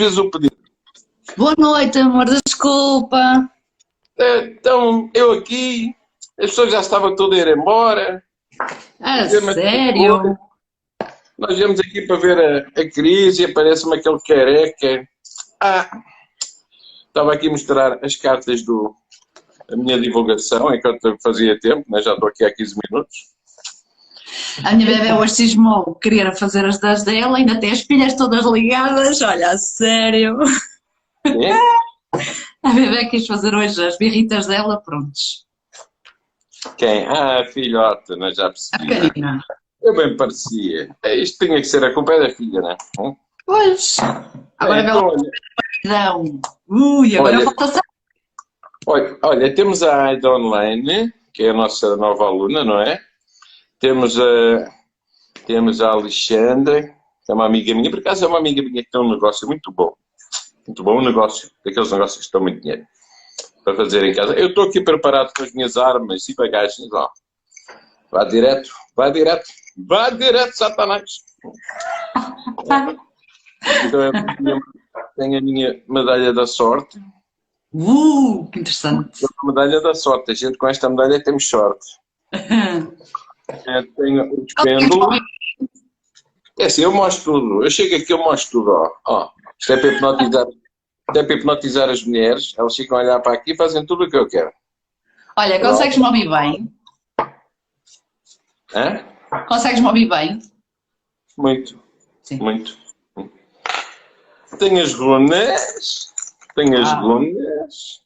vezes o pedido. Boa noite, amor, desculpa. É, Então, eu aqui, as pessoas já estavam todas a ir embora. A Dizer, mas- sério? Nós viemos aqui para ver a, a crise e aparece-me aquele careca. Ah, estava aqui a mostrar as cartas do a minha divulgação, enquanto fazia tempo, né? já estou aqui há 15 minutos. A minha bebê hoje cismou querer fazer as das dela, ainda tem as pilhas todas ligadas. Olha, a sério. É? A bebê quis fazer hoje as birritas dela, prontos. Quem? Ah, filhota, nós já A percebi. né? pequenina. Eu bem parecia. É, isto tinha que ser a culpa é da filha, não é? Hum? Pois. Agora É, então, olha, Não. Ui, agora Olha- falta só. olha, olha, temos a Aida Online, que é a nossa nova aluna, não é? Temos a, temos a Alexandra, que é uma amiga minha, por acaso é uma amiga minha que tem um negócio muito bom. Muito bom um negócio, daqueles negócios que dão muito dinheiro para fazer em casa. Eu estou aqui preparado com as minhas armas e bagagens, ó. Vá direto, vá direto, vá direto, Satanás. Então, tenho a minha medalha da sorte. Uh, que interessante. A medalha da sorte. A gente com esta medalha temos sorte. É, tenho o pêndulo. É assim, eu mostro tudo. Eu chego aqui, eu mostro tudo. Ó. Ó, isto é para hipnotizar. Isto é para hipnotizar as mulheres. Elas ficam a olhar para aqui e fazem tudo o que eu quero. Olha, consegues-me ouvir bem? Hã? Consegues-me ouvir bem? Muito. Sim. Muito. Tenho as runas. Tenho as Ah. runas.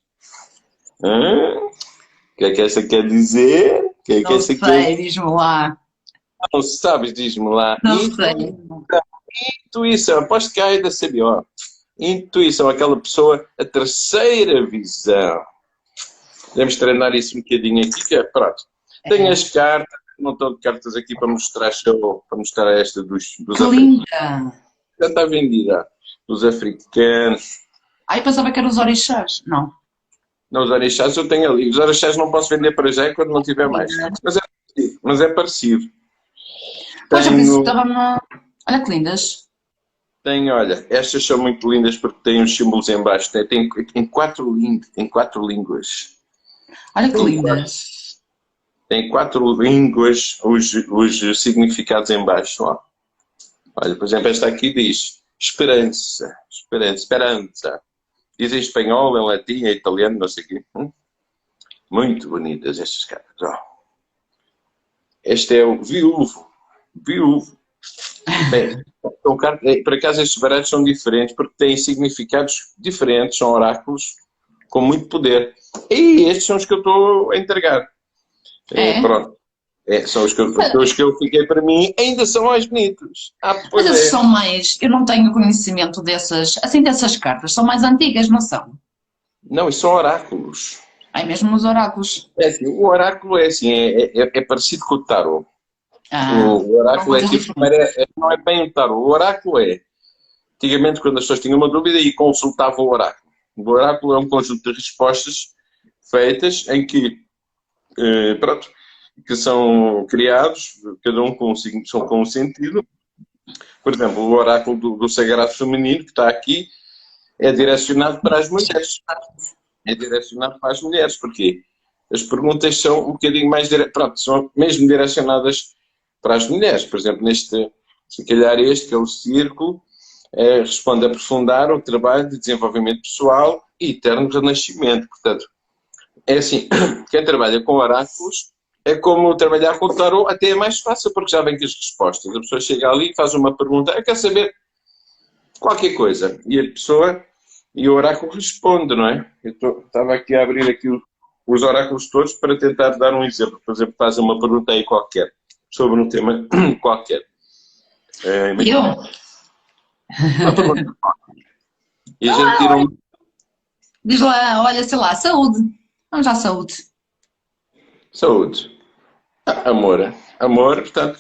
Hã? O que é que essa quer dizer? O que é que Não essa quer sei, diz-me lá. Não sabes, diz-me lá. Não Intu- sei. Intuição, aposto que a Aida sabia. ó. Intuição, aquela pessoa, a terceira visão. Podemos treinar isso um bocadinho aqui, que é pronto. Tenho É. as cartas, não estou de cartas aqui para mostrar show, para mostrar esta dos, dos Que africanos. linda! Já está vendida. Dos africanos. Ai, pensava que eram os orixás. Não. Não, os orixás eu tenho ali. Os orixás não posso vender para já quando não tiver mais. Mas é parecido. Mas é parecido. Pois eu Tenho- estava na... Olha que lindas. Tem, olha, estas são muito lindas porque têm os símbolos em baixo. Tem, tem, tem quatro, tem quatro línguas. Olha que Sim, lindas. Tem quatro línguas os, os significados em baixo. Ó. Olha, por exemplo, esta aqui diz esperança, esperança, esperança. Diz em espanhol, em latim, em italiano, não sei o quê. Hum? Muito bonitas estas cartas. Ó. Este é o viúvo. Viúvo. Bem, é, por acaso estes baralhos são diferentes porque têm significados diferentes, são oráculos com muito poder. E estes são os que eu estou a entregar. É, É? pronto. É, são os que, eu, os que eu fiquei para mim, ainda são mais bonitos. Ah, Mas esses é. são mais... Eu não tenho conhecimento dessas... Assim, dessas cartas. São mais antigas, não são? Não, isso são oráculos. Ai, mesmo nos oráculos. É assim, o oráculo é assim, é, é- é parecido com o tarot. Ah, O oráculo é tipo, é- é- não é bem o tarot. O oráculo é, antigamente quando as pessoas tinham uma dúvida e consultavam o oráculo. O oráculo é um conjunto de respostas feitas em que, eh, pronto, que são criados, cada um com, são com um sentido. Por exemplo, o oráculo do, do Sagrado Feminino, que está aqui, é direcionado para as mulheres. É direcionado para as mulheres, porque as perguntas são um bocadinho mais pronto, são mesmo direcionadas para as mulheres. Por exemplo, neste, se calhar este, que é o círculo, eh, responde a aprofundar o trabalho de desenvolvimento pessoal e eterno renascimento. Portanto, é assim, quem trabalha com oráculos é como trabalhar com o tarot, até é mais fácil, porque já vem com as respostas. A pessoa chega ali e faz uma pergunta, eu quero saber qualquer coisa. E a pessoa, e o oráculo responde, não é? Eu tô- estava aqui a abrir aqui os oráculos todos para tentar dar um exemplo. Por exemplo, faz uma pergunta aí qualquer, sobre um tema qualquer. É, eu? uma pergunta. E a gente tira um... Diz lá, olha, sei lá, saúde. Vamos à saúde. Saúde. Amor. Amor, portanto,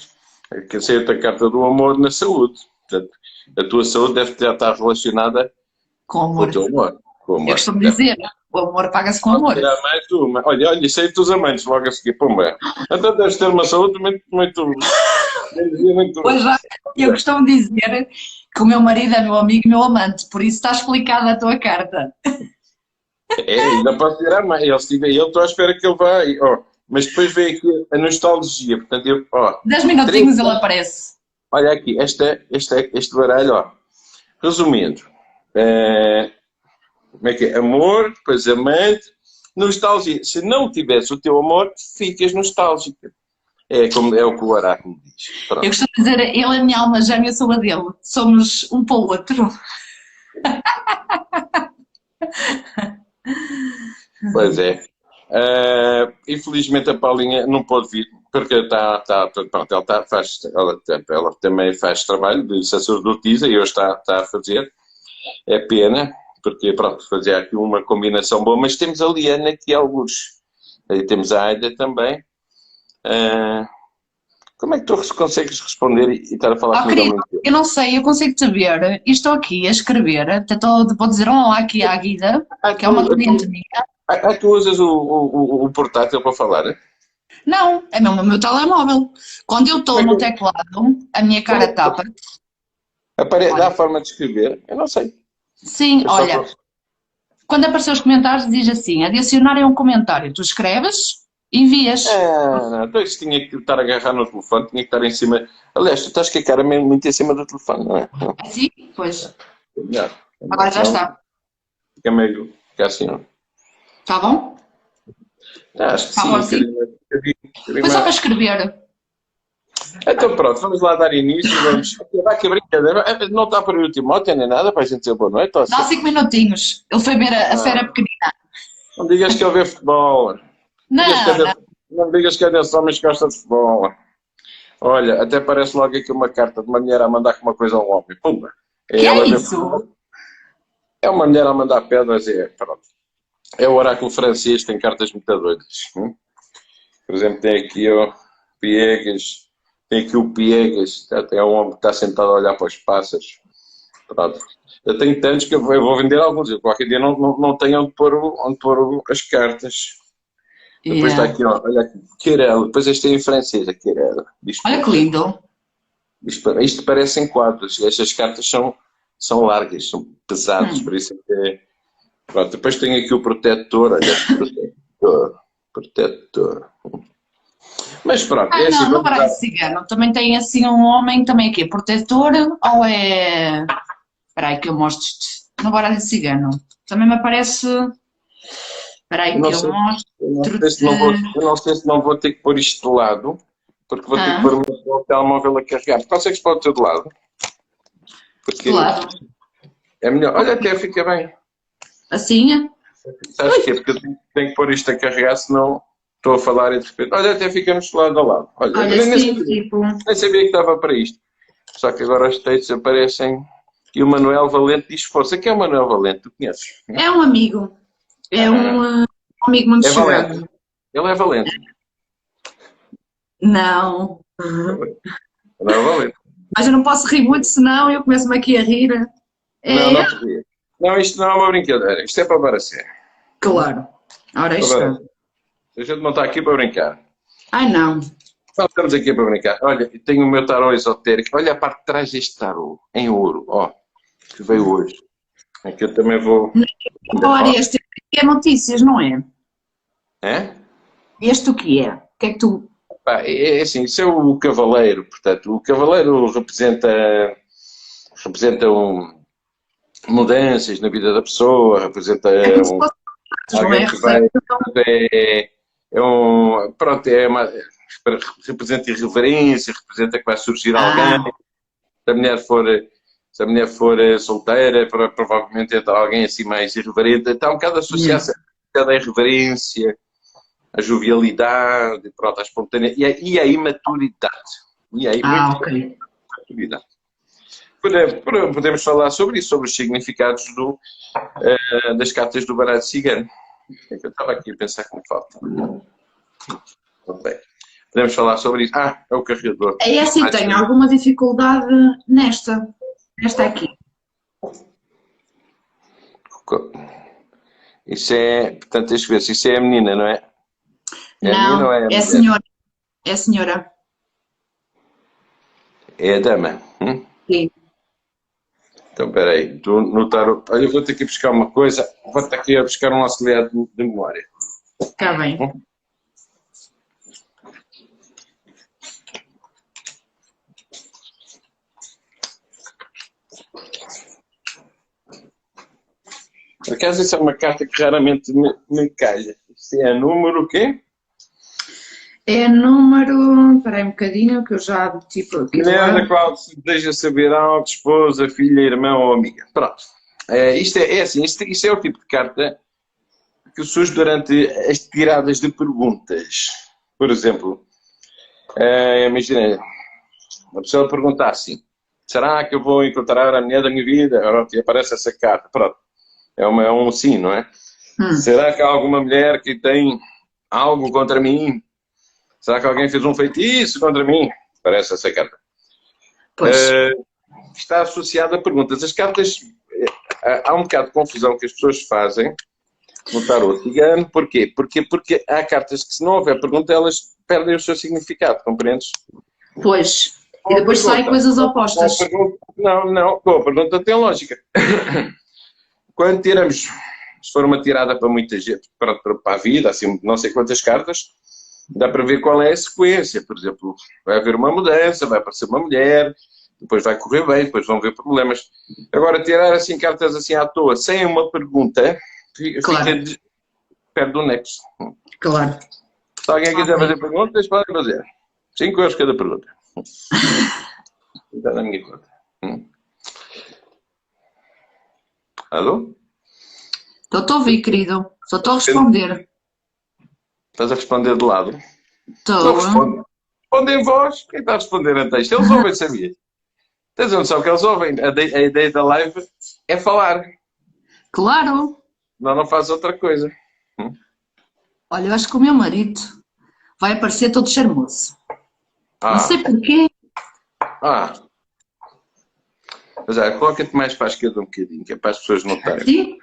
quer dizer, a carta do amor na saúde. Portanto, a tua saúde deve já estar relacionada Com com amor. o teu amor. Com amor. Eu costumo dizer, o amor paga-se com amor. Tirar mais uma. Olha, olha, isso aí dos amantes logo a seguir, pumba. Então deves ter uma saúde muito, muito, muito, Pois já, eu costumo dizer que o meu marido é meu amigo e meu amante, por isso está explicada a tua carta. É, ainda posso tirar mais. Ele, se tiver, eu estou à espera que ele vá. ó, mas depois vem aqui a nostalgia. Portanto, eu, ó, 10 minutinhos Trinta. ele aparece. olha aqui, este, este, este baralho, ó. Resumindo, é, como é que é? Amor, depois amante, nostalgia. Se não tivesse o teu amor, ficas nostálgica. É, como, é o que o Oráculo diz. Pronto. Eu costumo dizer, ele é a minha alma gêmea, eu sou a dele. Somos um para o outro. Pois é. Eh, infelizmente a Paulinha não pôde vir, porque está, está, pronto, ela, está, faz, ela, ela também faz trabalho de sacerdotisa e hoje está, está a fazer. É pena, porque pronto, fazia aqui uma combinação boa, mas temos a Liana aqui alguns. Aí temos a Aida também. Eh, como é que tu consegues responder e estar a falar Oh, comigo querido, eu não sei, eu consigo te ver e estou aqui a escrever. Até estou, vou dizer um olá aqui à Guida, que é uma cliente minha. Ah, ah, tu usas o, o, o- portátil para falar? é? Não, é mesmo o meu telemóvel. Quando eu estou no teclado, a minha cara tapa. Apare... Olha. Dá a forma de escrever? Eu não sei. Sim, Eu olha, posso- quando aparecer os comentários, diz assim: adicionar é um comentário. Tu escreves, envias. Ah, não, então isso tinha que estar a agarrar no telefone, tinha que estar em cima. Aliás, tu estás com a cara mesmo muito em cima do telefone, não é? Não, Assim? Pois. é melhor. Agora já está. Fica meio. Fica assim, não. Está bom? Ah, acho que Tá sim. bom, sim. bocadinho- um bocadinho- um bocadinho Foi só para escrever. Então pronto, vamos lá dar início. Vamos. Vai que brincadeira. Ah, Não está para o Timóteo nem nada para a gente dizer boa noite. Dá assim. cinco minutinhos. Ele foi ver a, a fera pequenina. Não digas que ele vê futebol. Não, Digas que é não. digas que é desses homens que gosta de futebol. Olha, até parece logo aqui uma carta de uma mulher a mandar uma coisa a um homem. Pumba. Que é vê isso? É uma mulher a mandar pedras e é, pronto. É o oráculo francês, tem cartas muito doidas. hum? Por exemplo, tem aqui o Piegas, tem aqui o Piegas, tá, tem um homem que está sentado a olhar para os pássaros. Pronto. Eu tenho tantos que eu vou, vender alguns. Eu qualquer dia não, não, não tenho onde pôr, o- onde pôr as cartas. Depois Yeah. está aqui, ó, olha aqui, Querela. Depois este é em francês, a Querela. Olha que lindo. isto, isto parecem quadros. Estas cartas são, são largas, são pesadas, Hum. por isso é que é... Pronto, depois tem aqui o protetor, olha, protetor, protetor. Mas pronto, Ah, é assim, não, não parece cigano. Também tem assim um homem, também aqui, protetor, ou é. Espera aí que eu mostro-te. Não de cigano. Também me aparece. Espera aí que eu sei. mostro. Eu não, sei se não vou, não sei se não vou ter que pôr isto de lado, porque vou ter Ah. que pôr o meu telemóvel a carregar. Consegues pôr o teu de lado? Porque Do lado. é melhor. Olha, até fica bem. Assim? Sabes porquê? Porque eu tenho, tenho que pôr isto a carregar, senão estou a falar e de repente, olha, até ficamos lado a lado. Olha, Olha, nem, assim, sabia, tipo. nem sabia que estava para isto. Só que agora os textos aparecem e o Manuel Valente diz força. Quem é o Manuel Valente? Tu conheces? É um amigo. É um uh, amigo muito É chegado. Valente. Ele é Valente. Não. Manuel Valente. Mas eu não posso rir muito, senão eu começo-me aqui a rir. É, Não, não ria. Não, isto não é uma brincadeira. Isto é para levar a sério. claro. Ora, isto. levar a gente não está aqui para brincar. Ai, não. Nós estamos aqui para brincar. Olha, tenho o meu tarô esotérico. Olha a parte de trás deste tarô, em ouro, ó, que veio hoje. É que eu também vou. Ora, este é notícias, não é? É? Este o que é? O que é que tu. Pá, é é assim, isso é o cavaleiro, portanto, o cavaleiro representa, representa um, mudanças na vida da pessoa, representa É um, é? alguém que vai, Receita. é, é um, pronto, é uma, representa irreverência, representa que vai surgir Ah. alguém, se a mulher for, se a mulher for eh, solteira, pro- provavelmente entra alguém assim mais irreverente, está um bocado associado a à irreverência, a jovialidade, pronto, a espontaneidade e a, e a imaturidade. E aí, Ah, muito ok. imaturidade. Pode- pode- Podemos falar sobre isso, sobre os significados do, eh, das cartas do baralho cigano. É Eu estava aqui a pensar que me falta. Ok. Podemos falar sobre isso. Ah, é o carregador. É assim, tenho alguma dificuldade nesta. Nesta aqui. Isso é, portanto, deixa ver se isso é a menina, não é? É a não, ou é a é a senhora. É a senhora. É a dama. Hum? Sim. Então, peraí, tu no tarot. Olha, eu vou ter que buscar uma coisa. Vou ter que ir buscar um auxiliar de, de memória. Está bem. Por acaso, isso é uma carta que raramente me, me calha. Isto é número o quê? É número. Espera aí um bocadinho, que eu já tipo aqui. do Mulher da qual se deseja saber algo, esposa, filha, irmã ou amiga. Pronto. É, isto, é, é assim, isto, isto é o tipo de carta que surge durante as tiradas de perguntas. Por exemplo, é, imagina, uma pessoa pergunta assim, será que eu vou encontrar a mulher da minha vida? Pronto, e aparece essa carta. Pronto. É, uma, é um sim, não é? Hum. Será que há alguma mulher que tem algo contra mim? Será que alguém fez um feitiço contra mim? Parece essa carta. Pois. Eh, está associada a perguntas. As cartas, eh, há um bocado de confusão que as pessoas fazem no tarot cigano. Porquê? Porque, porque há cartas que, se não houver pergunta, elas perdem o seu significado, compreendes? Pois. E depois saem coisas opostas. Pergunta- Não, não, com a pergunta tem lógica. Quando tiramos, se for uma tirada para muita gente, para, para para a vida, assim, não sei quantas cartas, dá para ver qual é a sequência. Por exemplo, vai haver uma mudança, vai aparecer uma mulher, depois vai correr bem, depois vão haver problemas. Agora, tirar assim cartas assim à toa, sem uma pergunta, fica, Claro. de- perde o nexo. Claro. Se alguém quiser fazer perguntas, pode fazer. 5 euros cada pergunta. Está na minha conta. Hum. Alô? Estou a ouvir, querido. Só estou a responder. Estás a responder de lado? Não Estou. responde. Responde em voz. Quem está a responder a texto? Eles ouvem, sabia? Tens a noção que eles ouvem. A, de- a ideia da live é falar. Claro. Não, não faz outra coisa. Olha, eu acho que o meu marido vai aparecer todo charmoso. Ah, Não sei porquê. ah. Mas olha, coloca-te mais para a esquerda um bocadinho, que é para as pessoas notarem. Sim?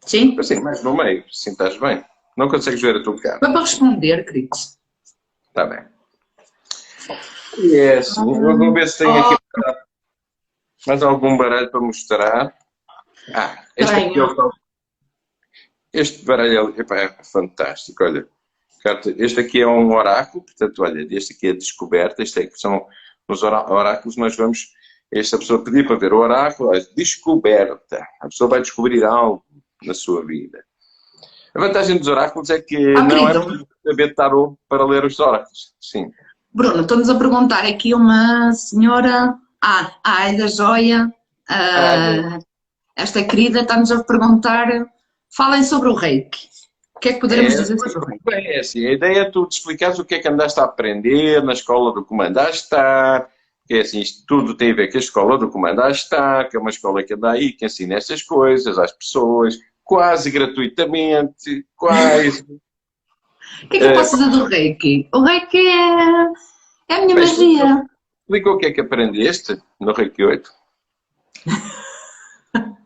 Sim? Assim, mais no meio, assim estás bem. Não consegues ver a tua cara. Foi para responder, querido. Está bem. É assim, eu vou ver se tenho aqui mais algum baralho para mostrar. Ah, este aqui é o Este baralho epá, é fantástico, olha. Este aqui é um oráculo, portanto, olha, este aqui é descoberta, este aqui são os orá- oráculos, nós vamos, esta pessoa pedir para ver o oráculo, olha, descoberta. A pessoa vai descobrir algo na sua vida. A vantagem dos oráculos é que Ah, não é querido. preciso saber tarot para ler os oráculos. Sim. Bruno, estão-nos a perguntar aqui uma senhora. Ah, a Aida Joia. ah, esta querida está-nos a perguntar. Falem sobre o reiki. O que é que poderemos É, dizer sobre o reiki? Bem, é assim, a ideia é tu te explicares o que é que andaste a aprender na escola do comando a estar, que é assim, isto tudo tem a ver com a escola do comando a estar, que é uma escola que anda aí, que ensina estas coisas às pessoas, quase gratuitamente, quase. O que é que eu É. posso dizer do reiki? O reiki é, é a minha Mas- magia. Explica o que é que aprendeste no Reiki 8.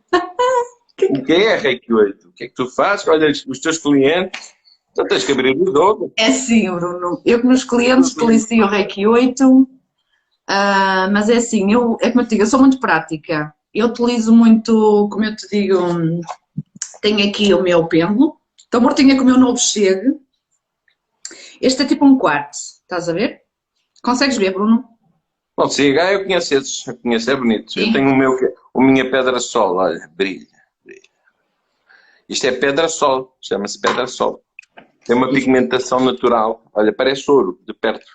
O que é Reiki 8? O que é que tu fazes? Olha, os teus clientes, tu tens que abrir o dobro. É sim, Bruno. Eu que nos clientes utilizo o Reiki 8, ah, mas é assim, eu, é como eu te digo, eu sou muito prática. Eu utilizo muito, como eu te digo, hum, tenho aqui o meu pêndulo, estou mortinha com o meu novo chegue. Este é tipo um quarto, estás a ver? Consegues ver, Bruno? Se ah, eu conheço esses, eu conheço, é bonito. Sim. Eu tenho o meu, o minha pedra sol, olha, brilha, brilha. Isto é pedra sol, chama-se pedra sol. Tem uma pigmentação natural, olha, parece ouro, de perto.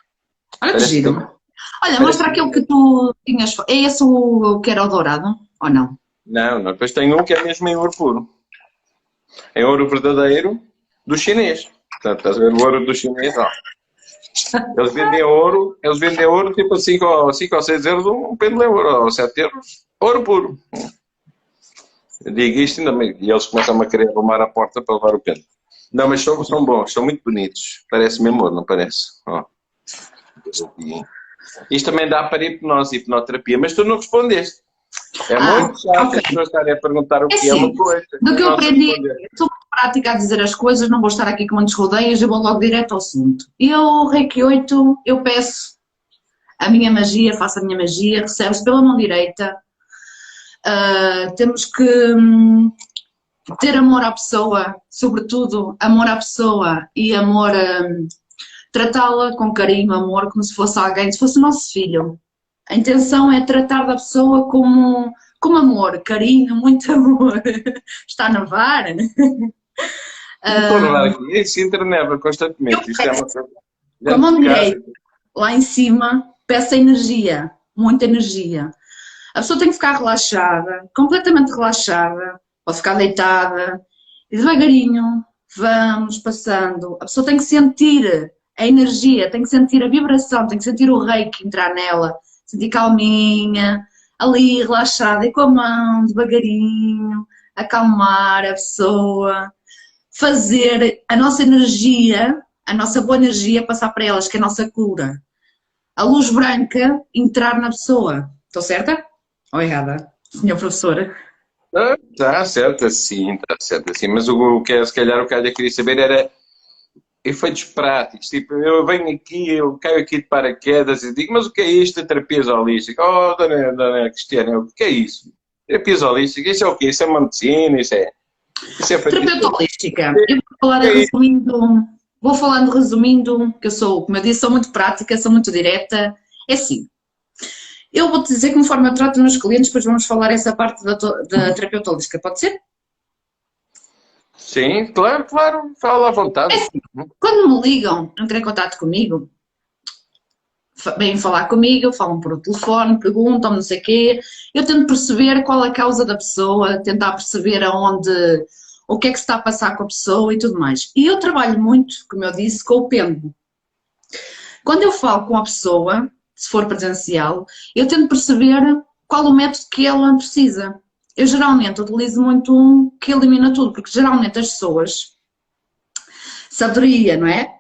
Olha que Parece giro. Olha, mostra aquele que tu tinhas. É esse o que era o dourado? Ou não? Não, não, depois tem um que é mesmo em ouro puro. Em ouro verdadeiro do chinês. Portanto, estás a ver o ouro do chinês, ó. Eles vendem ouro, eles vendem ouro tipo 5 ou, cinco ou 6 euros um pêndulo é ouro, ou 7 euros, ouro puro. Eu digo isto ainda e eles começam a querer arrumar a porta para levar o pêndulo. Não, mas são, são bons, são muito bonitos. Parece mesmo ouro, não parece? Ó. Isto também dá para hipnose, hipnoterapia, mas tu não respondeste. É Ah, muito chato ok. as pessoas estarem a perguntar o que é, É uma sim. coisa. Do que eu aprendi, sou muito prática a dizer as coisas, não vou estar aqui com muitos rodeios, eu vou logo direto ao assunto. Eu, Reiki 8, eu peço a minha magia, faço a minha magia, recebe-se pela mão direita. Uh, temos que hum, ter amor à pessoa, sobretudo amor à pessoa e amor, um, tratá-la com carinho, amor, como se fosse alguém, se fosse o nosso filho. A intenção é tratar da pessoa como, como amor, carinho, muito amor. Está a nevar? Estou a nevar aqui. Em Sintra neva constantemente. Isto é uma coisa... Com a mão direita, lá em cima, peça energia, muita energia. A pessoa tem que ficar relaxada, completamente relaxada, pode ficar deitada, e devagarinho vamos passando. A pessoa tem que sentir a energia, tem que sentir a vibração, tem que sentir o reiki entrar nela, sentir calminha, ali relaxada e com a mão devagarinho, acalmar a pessoa, fazer a nossa energia, a nossa boa energia passar para elas, que é a nossa cura. A luz branca entrar na pessoa. Estou certa? Ou errada, senhor professor? Está certo assim, está certo assim. Mas o, que se calhar o que eu queria saber era efeitos práticos. Tipo, eu venho aqui, eu caio aqui de paraquedas e digo, mas o que é isto de terapia holística? Oh, dona, dona Cristiana, o que é isso? Terapia holística, isso é o quê? Isso é uma medicina, isso é... Isso é terapia holística. Eu vou falar é resumindo, vou falando resumindo, que eu sou, como eu disse, sou muito prática, sou muito direta. É assim, eu vou-te dizer conforme eu trato os meus clientes, depois vamos falar essa parte da, da terapeuta holística, pode ser? Sim, claro, claro, fala à vontade. É assim, quando me ligam, entram em contato comigo, vêm falar comigo, falam por telefone, perguntam não sei o quê, eu tento perceber qual é a causa da pessoa, tentar perceber aonde, o que é que se está a passar com a pessoa e tudo mais. E eu trabalho muito, como eu disse, com o pêndulo. Quando eu falo com a pessoa, se for presencial, eu tento perceber qual o método que ela precisa. Eu geralmente utilizo muito um que elimina tudo, porque geralmente as pessoas, sabedoria, não é?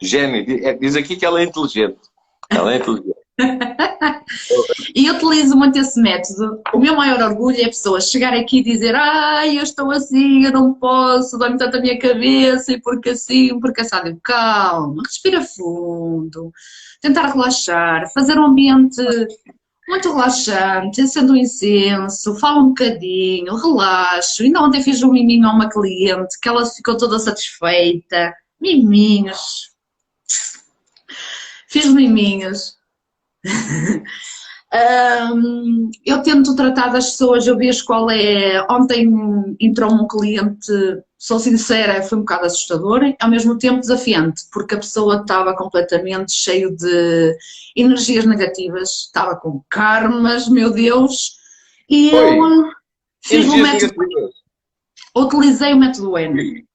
Gênio, diz aqui que ela é inteligente. Ela é inteligente. e utilizo muito esse método. O meu maior orgulho é a pessoa chegar aqui e dizer ai, eu estou assim, eu não posso, dói-me tanto a minha cabeça, e porque assim, porque assim. Calma, respira fundo, tentar relaxar, fazer um ambiente muito relaxante, acendo um incenso, falo um bocadinho, relaxo. Ainda ontem fiz um miminho a uma cliente que ela ficou toda satisfeita. Miminhos. Fiz miminhos um, eu tento tratar das pessoas, eu vejo qual é. Ontem entrou um cliente, sou sincera, foi um bocado assustador, ao mesmo tempo desafiante, porque a pessoa estava completamente cheio de energias negativas, estava com karmas, meu Deus, e Oi. eu fiz o um método. Utilizei o método N.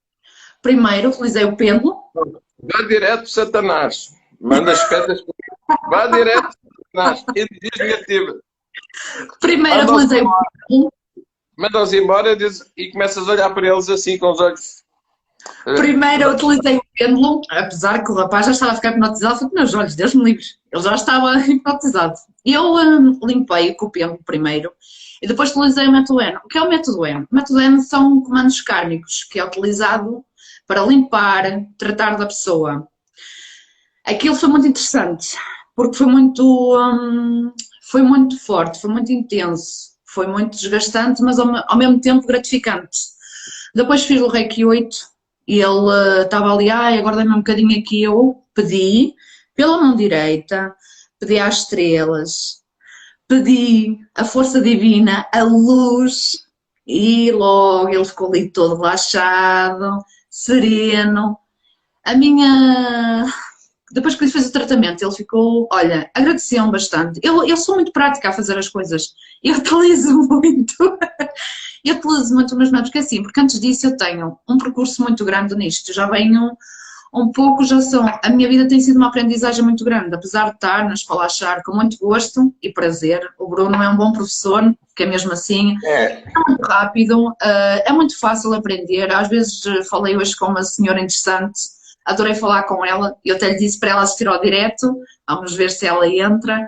Primeiro utilizei o pêndulo. Vá direto, Satanás. Manda as pedras Vá direto nas energias negativas. Primeiro utilizei o Manda-os embora e começas a olhar para eles assim com os olhos. Primeiro utilizei o pêndulo, apesar que o rapaz já estava a ficar hipnotizado, foi meus olhos, Deus me livre, ele já estava hipnotizado. Eu um, limpei com o pêndulo primeiro e depois utilizei o método N. O que é o método N? O método N são comandos kármicos, que é utilizado para limpar, tratar da pessoa. Aquilo foi muito interessante, porque foi muito, hum, foi muito forte, foi muito intenso, foi muito desgastante, mas ao, ao mesmo tempo gratificante. Depois fiz o Reiki 8 e ele uh, estava ali, ai, agora dá-me um bocadinho aqui, eu pedi pela mão direita, pedi às estrelas, pedi a força divina, a luz, e logo ele ficou ali todo relaxado, sereno. A minha depois que ele fez o tratamento, ele ficou, olha, agradeceu-me bastante. Eu, eu sou muito prática a fazer as coisas. Eu utilizo muito. eu utilizo muito os meus métodos, porque assim, porque antes disso eu tenho um percurso muito grande nisto. Já venho um pouco, já são. A minha vida tem sido uma aprendizagem muito grande, apesar de estar na escola achar com muito gosto e prazer. O Bruno é um bom professor, que é mesmo assim. É, é muito rápido, eh, é muito fácil aprender. Às vezes eh, falei hoje com uma senhora interessante adorei falar com ela, eu até lhe disse para ela assistir ao direto, vamos ver se ela entra.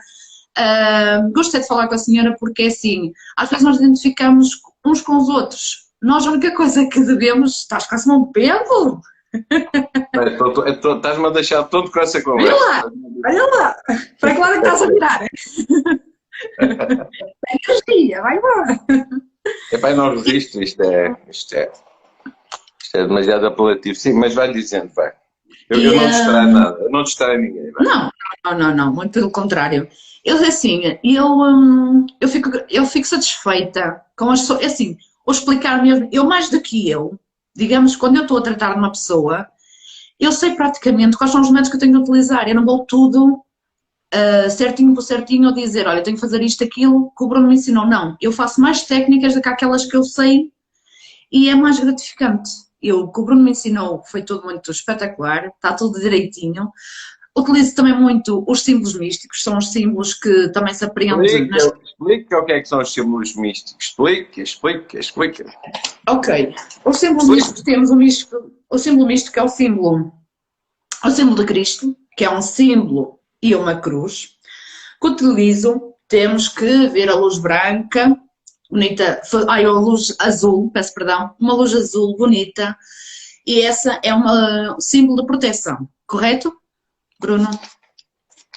Uh, gostei de falar com a senhora porque é assim, às vezes nós identificamos uns com os outros. Nós a única coisa que devemos, estás quase um pêndulo? Estás-me a deixar todo com essa conversa. Olha lá, olha lá, para que lado é que estás a virar? energia, vai embora. É para não registro, isto é, isto é, isto é demasiado apelativo. Sim, mas vai dizendo, vai. Eu, eu não distraio nada, eu não distraio ninguém. Não, não, não, não, muito pelo contrário. Eu, assim, eu, hum, eu, fico, eu fico satisfeita com as pessoas, assim, ou explicar mesmo, eu mais do que eu, digamos, quando eu estou a tratar uma pessoa, eu sei praticamente quais são os métodos que eu tenho de utilizar, eu não vou tudo uh, certinho por certinho ou dizer, olha, eu tenho que fazer isto, aquilo, que o Bruno me ensinou. Não, eu faço mais técnicas do que aquelas que eu sei e é mais gratificante. Eu, o que o Bruno me ensinou foi tudo muito espetacular, está tudo direitinho. Utilizo também muito os símbolos místicos, são os símbolos que também se aprendem. Explica, nas... explica o que é que são os símbolos místicos. Explica, explica, explica. Ok. Os símbolos místicos temos o, místico, o símbolo místico é o símbolo, o símbolo de Cristo, que é um símbolo e uma cruz, que utilizo, temos que ver a luz branca, bonita, ai, a luz azul, peço perdão, uma luz azul bonita, e essa é um símbolo de proteção, correto? Bruno?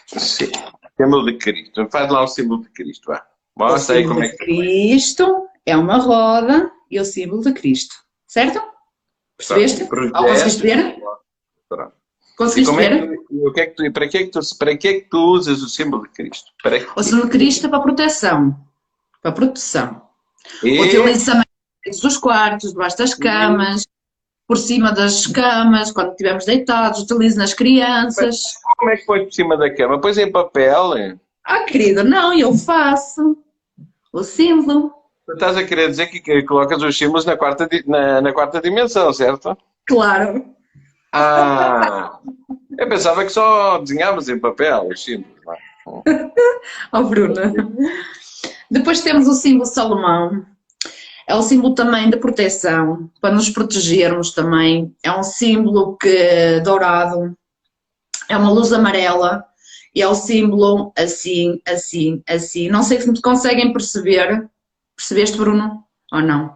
Sim. Símbolo de Cristo. Faz lá o símbolo de Cristo. Vá. Mostra aí como é que. Cristo é uma roda e o símbolo de Cristo. Certo? Percebeste? Ou conseguiste ver? Pronto. Conseguiste ver? É que, o que é que tu, para, que é que tu, para que é que tu usas o símbolo de Cristo? Para que... O símbolo de Cristo é para proteção. Para proteção. E... Utiliza também dos quartos, debaixo das camas, por cima das camas, quando estivermos deitados, utilizo nas crianças. Como é que foi por cima da cama? Pois em papel? Hein? Ah, querido, não, eu faço o símbolo. Tu estás a querer dizer que colocas os símbolos na quarta, na, na quarta dimensão, certo? Claro. Ah, eu pensava que só desenhávamos em papel os símbolos. oh, Bruna. Depois temos o símbolo Salomão, é um símbolo também de proteção, para nos protegermos também. É um símbolo que dourado, é uma luz amarela e é o símbolo assim, assim, assim. Não sei se me conseguem perceber. Percebeste, Bruno? Ou não?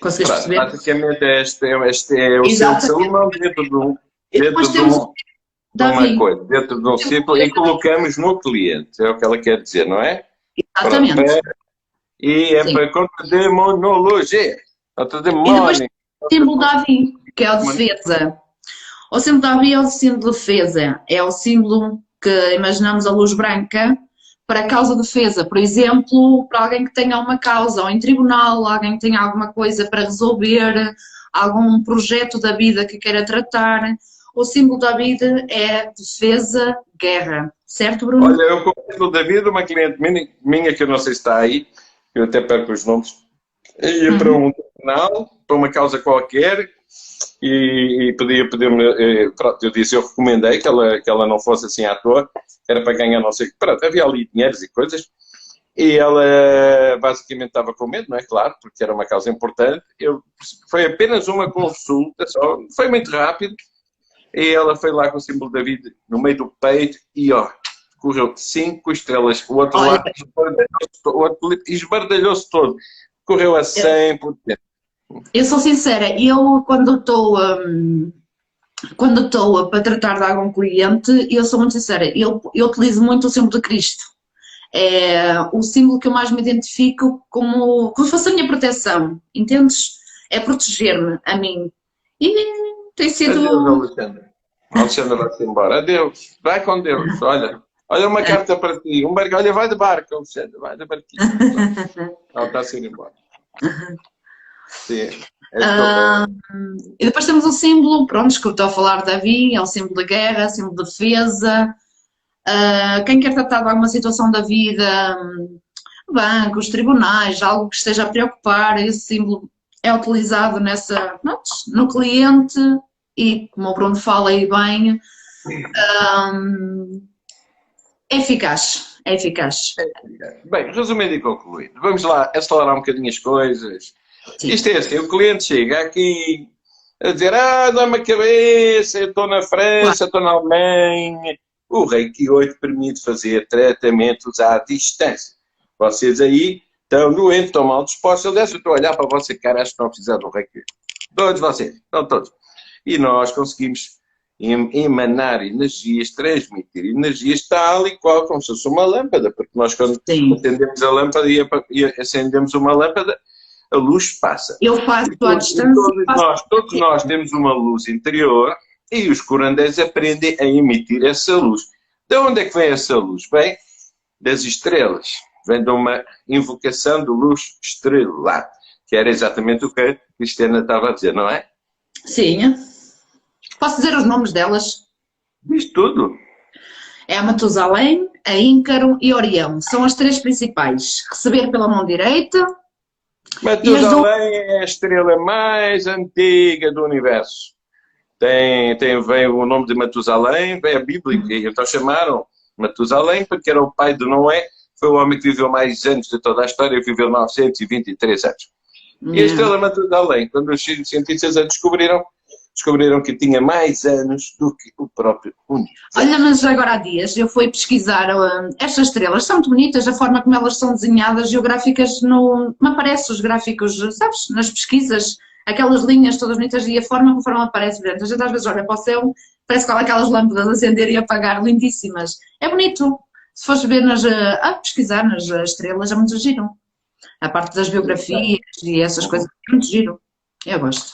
Conseguiste perceber? Praticamente este, é, este é o símbolo dentro de um, dentro de, um, de uma coisa, dentro de um círculo e colocamos no cliente, é o que ela quer dizer, não é? Exatamente. E é Sim. para contra demonologia. Contra demônio. E depois o símbolo Davi, que é o de defesa. O símbolo Davi é o símbolo de defesa. É o símbolo que imaginamos a luz branca para a causa de defesa. Por exemplo, para alguém que tenha uma causa, ou em tribunal, alguém que tenha alguma coisa para resolver, algum projeto da vida que queira tratar. O símbolo da vida é defesa, guerra. Certo, Bruno? Olha, eu com o símbolo da vida, uma cliente minha, que eu não sei se está aí, eu até perco os nomes, ia uhum. para um tribunal, para uma causa qualquer, e, e pedia, pedir-me, eh, pronto, eu disse, eu recomendei que ela, que ela não fosse assim à toa, era para ganhar não sei o que, pronto, havia ali dinheiros e coisas, e ela basicamente estava com medo, não é claro, porque era uma causa importante, eu, foi apenas uma consulta, só, foi muito rápido, e ela foi lá com o símbolo da vida no meio do peito, e ó, correu cinco estrelas, o outro Olha. lado esbardalhou-se todo, correu a 100%. Eu sou sincera, eu quando estou um, quando estou para tratar de algum cliente, eu sou muito sincera, eu, eu utilizo muito o símbolo de Cristo. É o símbolo que eu mais me identifico como, como se fosse a minha proteção, entendes? É proteger-me a mim. E tem sido. Adeus, Alexandre. Alexandre vai-se embora. Adeus. Vai com Deus. Olha. Olha uma carta para ti. Um barco, olha, vai de barco, Alexandre, vai de barquinho. Ela está a ir embora. Sim. Uh, e depois temos o símbolo, pronto, que eu estou a falar da Davi, é o símbolo da guerra, símbolo de defesa. Uh, quem quer tratar de alguma situação da vida, bancos, tribunais, algo que esteja a preocupar, esse símbolo é utilizado nessa, no cliente e, como o Bruno fala aí bem, um, é eficaz, é eficaz. Bem, resumindo e concluindo, vamos lá acelerar um bocadinho as coisas. Sim. Isto é assim, o cliente chega aqui a dizer, ah, dá-me a cabeça, eu estou na França, estou na Alemanha. O Reiki 8 permite fazer tratamentos à distância. Vocês aí estão doentes, estão mal dispostos. Aliás, eu estou a olhar para você, cara, acho que não precisar do Reiki. Todos vocês, estão todos. E nós conseguimos emanar energias, transmitir energias tal e qual como se fosse uma lâmpada, porque nós quando Sim. acendemos a lâmpada e acendemos uma lâmpada, a luz passa. Eu faço à distância. Todos, nós, todos nós temos uma luz interior e os curandeiros aprendem a emitir essa luz. De onde é que vem essa luz? Bem, das estrelas. Vem de uma invocação de luz estrelar, que era exatamente o que a Cristiana estava a dizer, não é? Sim. Posso dizer os nomes delas? Diz tudo. É a Matusalém, a Íncaro e Orião. São as três principais. Receber pela mão direita. Matusalém do... é a estrela mais antiga do universo. Tem, tem, vem o nome de Matusalém, vem a Bíblia, então chamaram Matusalém porque era o pai de Noé, foi o homem que viveu mais anos de toda a história, viveu 923 anos. E a estrela Matusalém, quando os cientistas a descobriram, descobriram que tinha mais anos do que o próprio universo. Olha, mas agora há dias eu fui pesquisar uh, estas estrelas, são muito bonitas, a forma como elas são desenhadas, geográficas, no, me aparecem os gráficos, sabes, nas pesquisas, aquelas linhas todas bonitas e a forma como aparece, portanto, a gente às vezes olha para o céu, parece que há aquelas lâmpadas acender e apagar, lindíssimas. É bonito. Se fores ver nas, a pesquisar nas uh, estrelas, é muito giro. A parte das biografias e essas coisas, é muito giro. Eu gosto.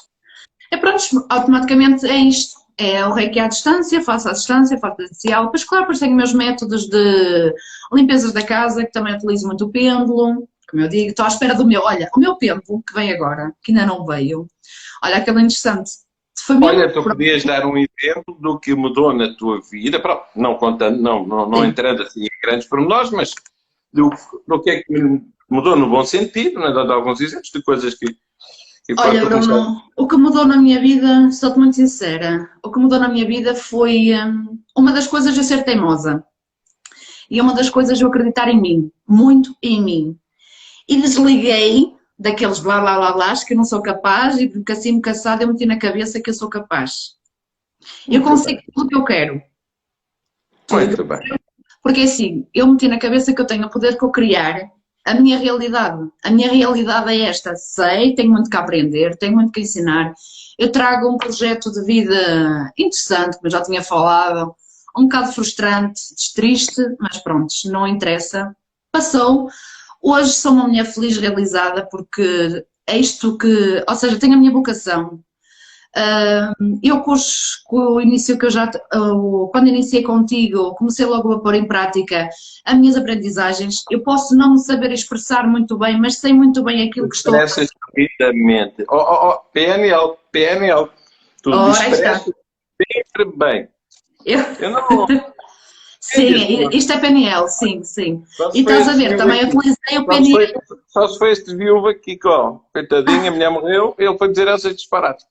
É pronto, automaticamente é isto. É o reiki à distância, faço à distância, faço presencial. Depois, claro, depois tenho meus métodos de limpezas da casa, que também utilizo muito o pêndulo. Como eu digo, estou à espera do meu. Olha, o meu pêndulo, que vem agora, que ainda não veio. Olha, aquele interessante. Olha, tu podias dar um exemplo do que mudou na tua vida, pronto, não contando, não, não, não entrando assim em grandes pormenores, mas do, do que é que mudou no bom sentido, né? dando alguns exemplos de coisas que, Olha, Bruno, o que mudou na minha vida, sou-te muito sincera, o que mudou na minha vida foi um, uma das coisas eu ser teimosa. E uma das coisas eu acreditar em mim, muito em mim. E desliguei daqueles blá blá blá blá que eu não sou capaz e porque assim me caçado eu meti na cabeça que eu sou capaz. Eu consigo tudo o que eu quero. Muito bem. Porque assim, eu meti na cabeça que eu tenho o poder eu criar a minha realidade. A minha realidade é esta. Sei, tenho muito que aprender, tenho muito que ensinar. Eu trago um projeto de vida interessante, como eu já tinha falado, um bocado frustrante, triste, mas pronto, não interessa. Passou. Hoje sou uma mulher feliz, realizada, porque é isto que, ou seja, tenho a minha vocação, eu com, os, com, o início que eu já, quando iniciei contigo, comecei logo a pôr em prática as minhas aprendizagens. Eu posso não saber expressar muito bem, mas sei muito bem aquilo que estou a fazer. Expressas Oh, oh, oh, PNL, PNL. Tu oh, expressas sempre bem. Eu, eu não... Sim, isto é PNL, sim, sim. E estás a ver, também utilizei o PNL. Só se foi este viúva aqui, ó, coitadinha, a mulher morreu, ele foi dizer essas disparates.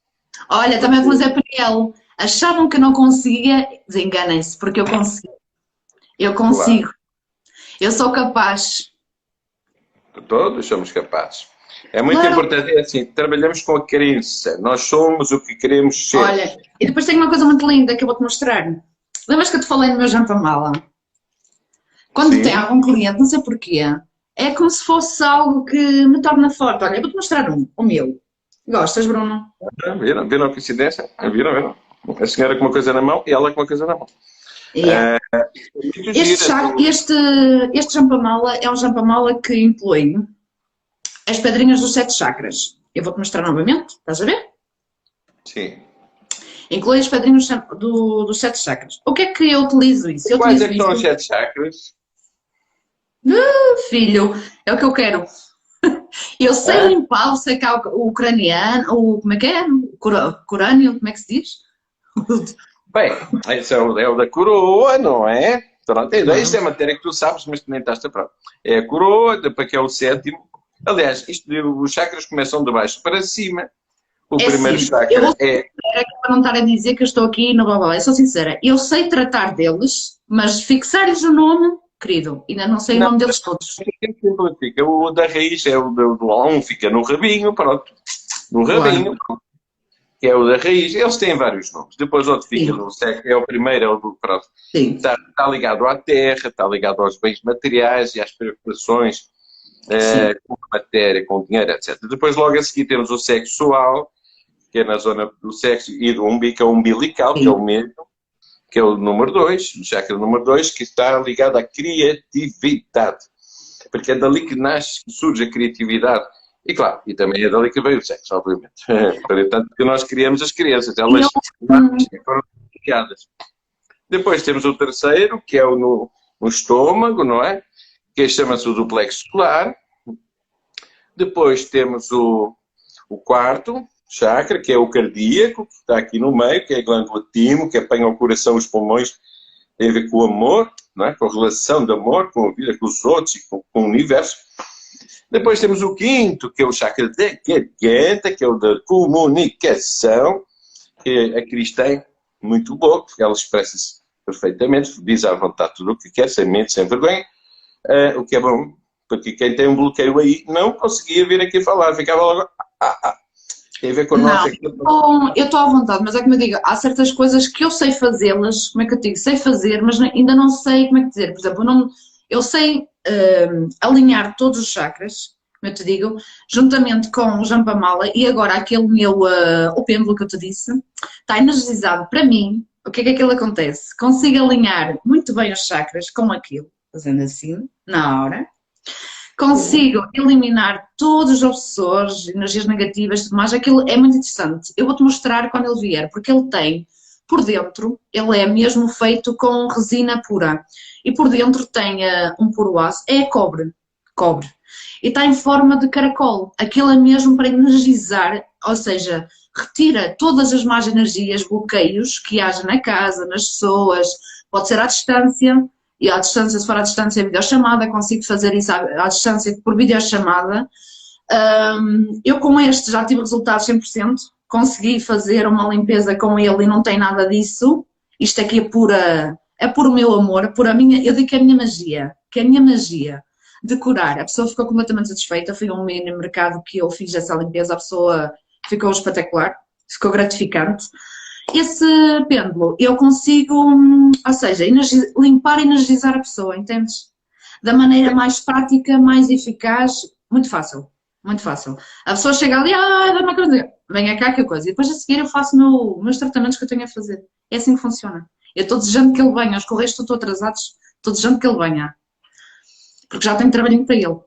Olha, também para ele. Achavam que não conseguia, desenganem-se, porque eu consigo. Eu consigo. Claro. Eu sou capaz. Todos somos capazes. É muito claro. importante, é assim, trabalhamos com a crença. Nós somos o que queremos ser. Olha, e depois tem uma coisa muito linda que eu vou-te mostrar. Lembras que eu te falei no meu jantar mala? Quando Sim. tem algum cliente, não sei porquê, é como se fosse algo que me torna forte. Olha, eu vou-te mostrar um, o meu. Gostas, Bruno? Viram? Viram a coincidência? Viram, viram? A senhora com uma coisa na mão e ela com uma coisa na mão. Yeah. É, este, chá, este, este jampamala é um jampamala que inclui as pedrinhas dos sete chakras. Eu vou-te mostrar novamente, estás a ver? Sim. Inclui as pedrinhas do, dos sete chakras. O que é que eu utilizo isso? Eu Quais é os sete chakras? Uh, filho, é o que eu quero. Eu sei é. limpar, sei que há o ucraniano, o, como é que é? O corânio, como é que se diz? Bem, esse é o, é o da coroa, não é? Pronto, isto é matéria que tu sabes, mas tu nem estás a pronto. É a coroa, depois que é o sétimo. Aliás, isto, os chakras começam de baixo para cima. O é primeiro sim, chakra eu é. Para não estar a dizer que eu estou aqui no blá blá, eu sou sincera. Eu sei tratar deles, mas fixar-lhes o nome querido. Ainda não sei não, o nome deles todos. Simplifica. O da raiz é o do, um, fica no rabinho, pronto. No rabinho, claro. que é o da raiz. Eles têm vários nomes. Depois outro fica Sim. no século, é o primeiro, é o do pronto. Está, está, ligado à terra, está ligado aos bens materiais e às preocupações eh, com a matéria, com o dinheiro, etc. Depois logo a seguir temos o sexual, que é na zona do sexo e do umbigo, que é o umbilical, Sim. que é o mesmo que é o número 2, o chakra número 2, que está ligado à criatividade. Porque é dali que nasce, que surge a criatividade. E claro, e também é dali que veio o sexo, obviamente. Portanto, que nós criamos as crianças, elas foram criadas. Depois temos o terceiro, que é o no, no estômago, não é? Que chama-se o duplexo solar. Depois temos o, o quarto chakra, que é o cardíaco, que está aqui no meio, que é a glândula timo, que apanha o coração, os pulmões, tem a ver com o amor, não é? com a relação de amor com a vida, com os outros e com, com o universo. Depois temos o quinto, que é o chakra da garganta, que é o da comunicação, que a Cris tem muito boa, porque ela expressa-se perfeitamente, diz à vontade tudo o que quer, sem medo, sem vergonha, uh, o que é bom, porque quem tem um bloqueio aí não conseguia vir aqui falar, ficava logo. Ah, ah. Tem a ver com nós. Não, eu estou à vontade, mas é como eu digo, há certas coisas que eu sei fazê-las, como é que eu digo? Sei fazer, mas ainda não sei como é que dizer. Por exemplo, eu, não, eu sei uh, alinhar todos os chakras, como eu te digo, juntamente com o Jampamala e agora aquele meu, uh, o pêndulo que eu te disse, está energizado para mim. O que é que aquilo acontece? Consigo alinhar muito bem os chakras com aquilo, fazendo assim, na hora consigo eliminar todos os obsessores, energias negativas e tudo mais, aquilo é muito interessante. Eu vou-te mostrar quando ele vier, porque ele tem, por dentro, ele é mesmo feito com resina pura. E por dentro tem uh, um puro aço, é cobre, cobre. E está em forma de caracol. Aquilo é mesmo para energizar, ou seja, retira todas as más energias, bloqueios que haja na casa, nas pessoas, pode ser à distância, e à distância, se for à distância, videochamada, consigo fazer isso à, à distância por videochamada. Um, eu com este já tive resultados 100%, consegui fazer uma limpeza com ele e não tem nada disso. Isto aqui é pura, é por meu amor, por a minha, eu digo que é a minha magia, que é a minha magia de curar. A pessoa ficou completamente satisfeita, foi um mini mercado que eu fiz essa limpeza, a pessoa ficou espetacular, ficou gratificante. Esse pêndulo, eu consigo, ou seja, limpar e energizar a pessoa, entendes? Da maneira mais prática, mais eficaz, muito fácil, muito fácil. A pessoa chega ali, ah, dá-me coisa, venha cá que coisa. E depois a seguir eu faço meu, meus tratamentos que eu tenho a fazer. É assim que funciona. Eu estou desejando que ele venha, os correios estão atrasados, estou desejando que ele venha. Porque já tenho trabalhinho para ele.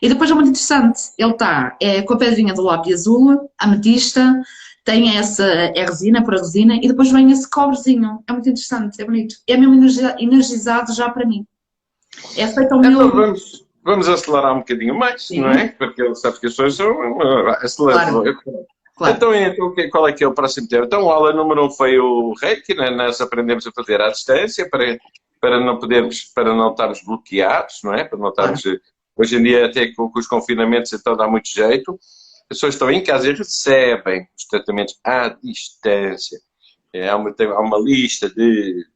E depois é muito interessante, ele está é, com a pedrinha do lápis azul, ametista, tem essa é resina para resina e depois vem esse cobrezinho. É muito interessante, é bonito. É mesmo energizado já para mim. É feito ao então, meu. Vamos, vamos acelerar um bocadinho mais, Sim. não é? Porque sabe que as pessoas são. Aceleram. Claro. Claro. Então, então, qual é que é o próximo tema? Então, aula número um foi o Reiki, né? nós aprendemos a fazer à distância para, para não podermos, para não estarmos bloqueados, não é? Para não estarmos, claro. hoje em dia até com, com os confinamentos então dá muito jeito, pessoas estão em casa recebem os tratamentos à distância. É, há, uma, há uma lista de,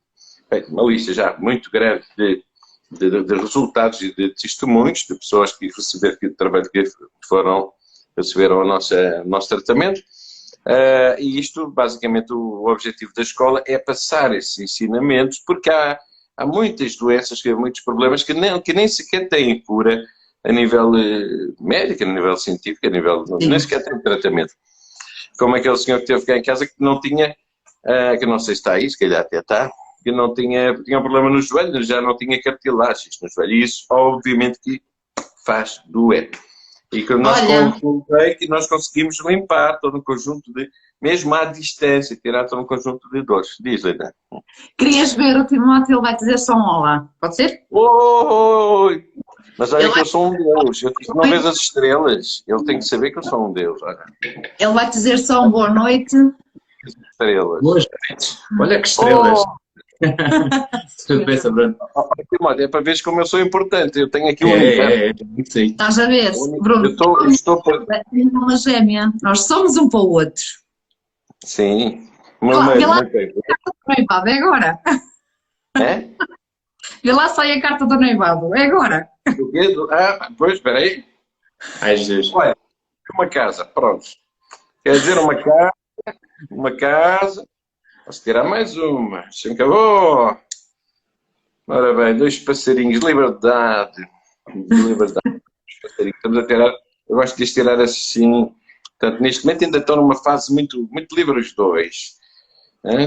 uma lista já muito grande de, de, de resultados e de testemunhos de pessoas que receberam que trabalho que foram receberam o nosso, o nosso tratamento. Uh, e isto, basicamente, o objetivo da escola é passar esses ensinamentos, porque há, há muitas doenças, muitos problemas que nem, que nem sequer têm cura a nível eh, médico, a nível científico, a nível. Sim. nem sequer tem tratamento. Como aquele senhor que teve cá em casa que não tinha, uh, que não sei se está aí, se calhar até está, que não tinha, tinha um problema no joelho, já não tinha cartilagens no joelho. E isso, obviamente, que faz doer. E que nós, Olha... que nós conseguimos limpar todo um conjunto de, mesmo à distância, tirar todo um conjunto de dores. Diz, Leda. Querias ver o Timóteo, ele vai dizer só um olá. Pode ser? Oi! Mas olha ele que eu sou um Deus. Eu não vejo as estrelas. Ele tem que saber que eu sou um Deus. Olha. Ele vai dizer só um boa noite. Estrelas. Boas noites. Olha que estrelas. Oh. Tudo bem, Bruno? É para ver como eu sou importante. Eu tenho aqui um. É, é, é, Estás a ver, Bruno? Eu estou, eu estou por... uma gêmea. Nós somos um para o outro. Sim. Claro, lá, é agora. É? Vê lá sai a carta do noivado. É agora. Do quê? Ah, pois, espera aí. Ai, Jesus. Olha, uma casa, pronto. Quer dizer, uma casa, uma casa. Posso tirar mais uma. Já acabou. Ora bem, dois passarinhos. Liberdade. Liberdade. Estamos a tirar. Eu gosto de tirar assim. Portanto, neste momento ainda estão numa fase muito, muito livre os dois.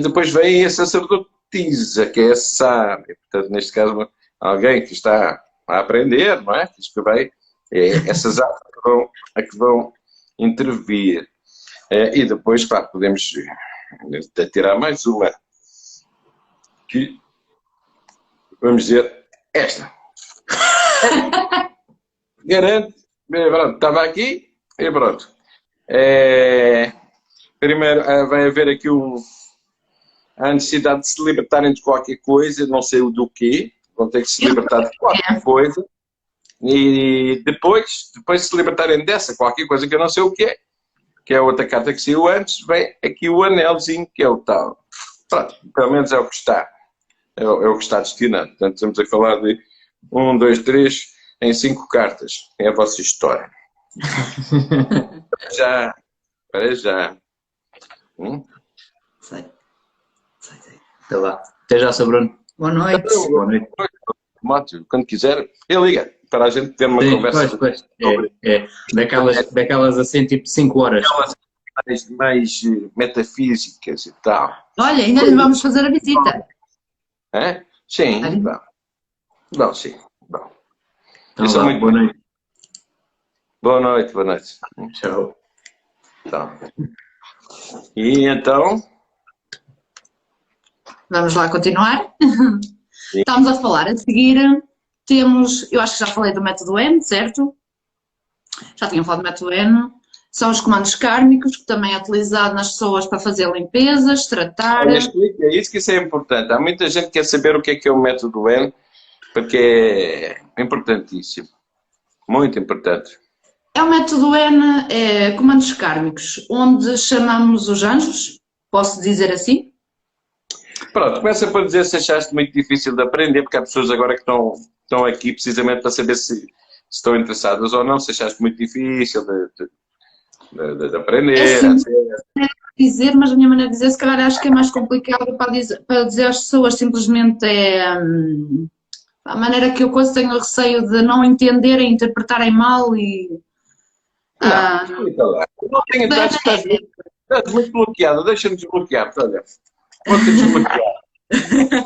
Depois vem a sacerdote pratiza, que é sábio. Portanto, neste caso, alguém que está a aprender, não é? Que vai, é essas áreas que vão, a que vão intervir. É, e depois, claro, podemos tirar mais uma, que, vamos dizer, esta. Garanto, pronto, estava aqui e pronto. É, primeiro, é, vai haver aqui um, a necessidade de se libertarem de qualquer coisa, não sei o do quê, vão ter que se libertar de qualquer coisa, e depois, depois de se libertarem dessa qualquer coisa que eu não sei o que é, que é a outra carta que saiu antes, vem aqui o anelzinho, que é o tal. Pronto, pelo menos é o que está. É, o, é o que está destinado. Portanto, estamos a falar de um, dois, três, em cinco cartas. É a vossa história. já, para já. Hum? Sei. Sei. Então lá. Até já, Sr. Bruno. Boa noite. Boa noite. Mátio, quando quiser, ele liga para a gente ter uma Sim, conversa. Pois, pois. É, é. Daquelas, daquelas assim, tipo 5 horas. Daquelas mais, mais eh, metafísicas e tal. Olha, ainda lhe vamos fazer a visita. É? Sim, bom. Bom, sim. Bom. Então, Isso é muito boa noite. Boa noite, boa noite. Tchau. Então. E então? Vamos lá continuar. Sim. Estamos a falar a seguir temos, eu acho que já falei do método N, certo? Já tinha falado do método N. São os comandos kármicos, que também é utilizado nas pessoas para fazer limpezas, tratar. Olha, explica, é isso que isso é importante. Há muita gente que quer saber o que é que é o método N, porque é importantíssimo. Muito importante. É o método N, é comandos kármicos, onde chamamos os anjos, posso dizer assim? Pronto, começa por dizer se achaste muito difícil de aprender, porque há pessoas agora que estão estão aqui precisamente para saber se, se estão interessadas ou não, se achaste muito difícil de, de, de, de aprender. É assim, dizer, mas a minha maneira de dizer, se calhar acho que é mais complicado para dizer, para dizer às pessoas, simplesmente é hum, a maneira que eu coisa tenho receio de não entenderem, interpretarem mal e. Não, ah. Não tenho, estás, estás, estás muito bloqueada, deixa-me desbloquear,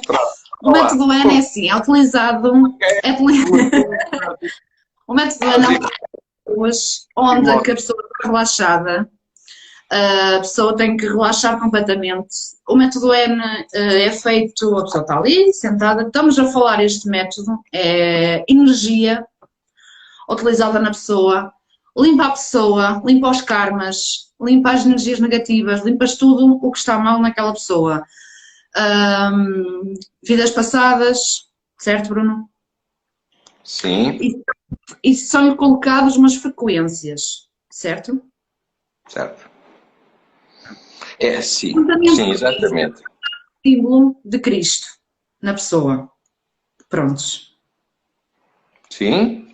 Pronto. O método N é assim, é utilizado. É, o método N é utilizado onde a pessoa está relaxada, a pessoa tem que relaxar completamente. O método N eh, é feito, a pessoa está ali, sentada, estamos a falar este método, é energia utilizada na pessoa, limpa a pessoa, limpa os karmas, limpa as energias negativas, limpas tudo o que está mal naquela pessoa um, vidas passadas, certo, Bruno? Sim. E, e são colocados umas frequências, certo? Certo. É, sim. Sim, exatamente. Símbolo de Cristo na pessoa. Prontos. Sim.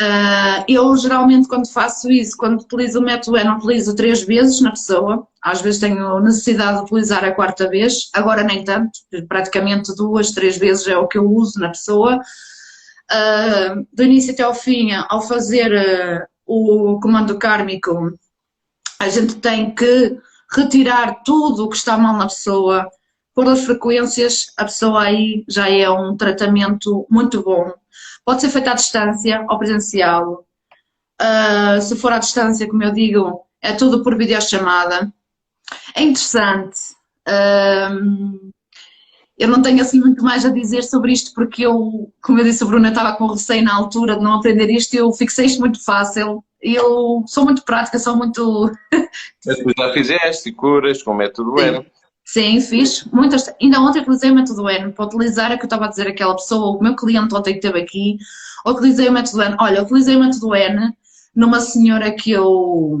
Uh, eu geralmente quando faço isso, quando utilizo o método não utilizo três vezes na pessoa, às vezes tenho necessidade de utilizar a quarta vez, agora nem tanto, praticamente duas, três vezes é o que eu uso na pessoa. Uh, do início até ao fim, ao fazer uh, o comando kármico, a gente tem que retirar tudo o que está mal na pessoa, pôr as frequências, a pessoa aí já é um tratamento muito bom Pode ser feita à distância ou presencial. Uh, se for à distância, como eu digo, é tudo por videochamada. É interessante. Uh, eu não tenho assim muito mais a dizer sobre isto porque eu, como eu disse, a Bruna estava com receio na altura de não aprender isto e eu fixei isto muito fácil. Eu sou muito prática, sou muito. Mas tu já fizeste curas com método N. Sim, fiz muitas. Ainda ontem utilizei o método N para utilizar, é que eu estava a dizer aquela pessoa, o meu cliente ontem que esteve aqui, utilizei o método N. Olha, utilizei o método N numa senhora que eu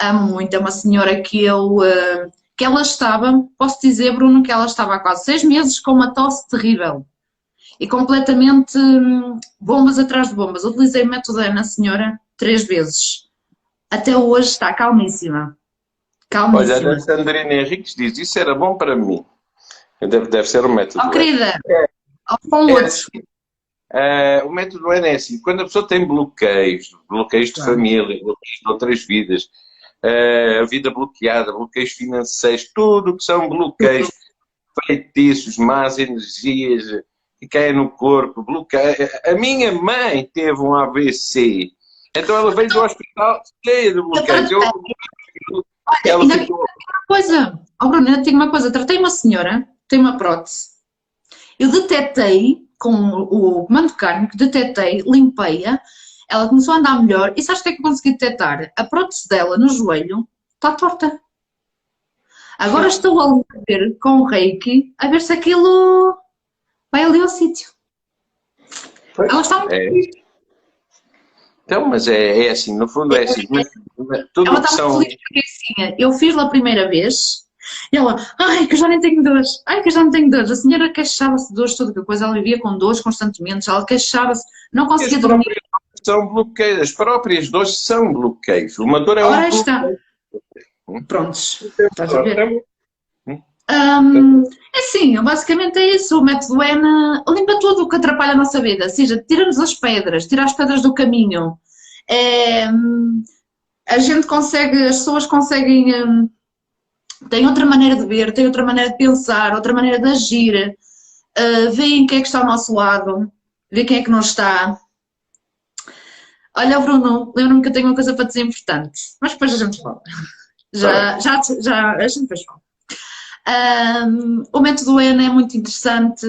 amo muito, é uma senhora que eu. Eh, que ela estava, posso dizer, Bruno, que ela estava há quase seis meses com uma tosse terrível e completamente hum, bombas atrás de bombas. Utilizei o método N na senhora três vezes. Até hoje está calmíssima. Calma. Olha, a Sandrina Henriques diz, isso era bom para mim. Deve, deve ser o método. Oh, querida, é, com é outros. Assim, é, o método é assim, quando a pessoa tem bloqueios, bloqueios de claro. família, bloqueios de outras vidas, é, a vida bloqueada, bloqueios financeiros, tudo que são bloqueios, feitiços, más energias que caem no corpo, bloqueia. A minha mãe teve um AVC, então ela veio do hospital cheia de bloqueios. Eu, ela ainda ficou... uma coisa, oh Bruno, ainda tenho uma coisa, tratei uma senhora, tem uma prótese, eu detetei com o comando kármico, detetei, limpei-a, ela começou a andar melhor e sabes o que é que eu consegui detectar? A prótese dela no joelho está torta. Agora estou a ver com o reiki a ver se aquilo vai ali ao sítio. Ela está muito é. Então, mas é, é, assim, no fundo é assim. Tudo ela estava são... feliz porque assim, eu fiz pela primeira vez e ela, ai, que eu já nem tenho dores, ai, que eu já não tenho dores. A senhora queixava-se de dores, toda a coisa, ela vivia com dores constantemente, ela queixava-se, não conseguia dormir. São bloqueios, as próprias dores são bloqueios. Uma dor é Ora, um está. Prontos, estás a ver? Um, é assim, basicamente é isso. O método N limpa tudo o que atrapalha a nossa vida. Ou seja, tira-nos as pedras, tira as pedras do caminho. É, a gente consegue, as pessoas conseguem um, tem outra maneira de ver, tem outra maneira de pensar, outra maneira de agir, uh, veem quem é que está ao nosso lado, vê quem é que não está. Olha, Bruno, lembro-me que eu tenho uma coisa para dizer importante, mas depois a gente fala. Já, já, já, a gente depois fala. Um, o método ENA é muito interessante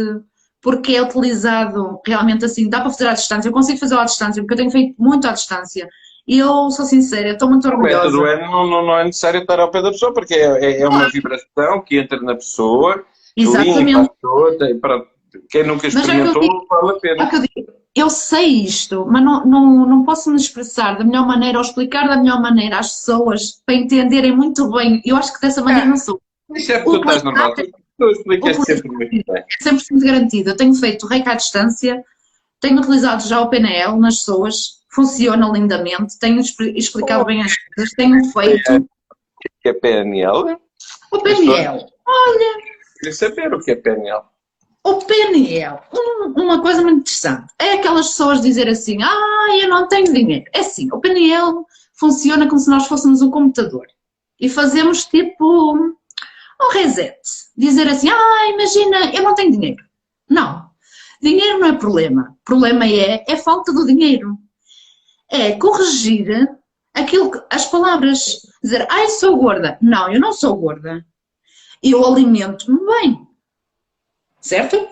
porque é utilizado realmente assim, dá para fazer à distância. Eu consigo fazer à distância porque eu tenho feito muito à distância e eu sou sincera, estou muito orgulhosa. O método não, não, não, é necessário estar ao pé da pessoa, porque é, é, é uma vibração que entra na pessoa, Exatamente. a pessoa, tem, para, quem nunca experimentou, digo, vale a pena. É eu, digo, eu, sei isto, mas não, não, não posso me expressar da melhor maneira ou explicar da melhor maneira às pessoas para entenderem muito bem. Eu acho que dessa maneira é. não sou. Isso é porque tu estás normal. Tu sempre muito bem. É 100% garantido. Eu tenho feito reiki à distância, tenho utilizado já o PNL nas pessoas, funciona lindamente, tenho explicado bem as coisas, tenho feito. O que é PNL? O PNL, olha. Queria saber o que é PNL. O PNL, uma coisa muito interessante, é aquelas pessoas dizer assim, ah, eu não tenho dinheiro. É assim, o PNL funciona como se nós fôssemos um computador e fazemos tipo um reset. Dizer assim, ah, imagina, eu não tenho dinheiro. Não. Dinheiro não é problema. Problema é, é falta do dinheiro é corrigir aquilo que, as palavras. Dizer, ai, sou gorda. Não, eu não sou gorda. Eu alimento-me bem. Certo?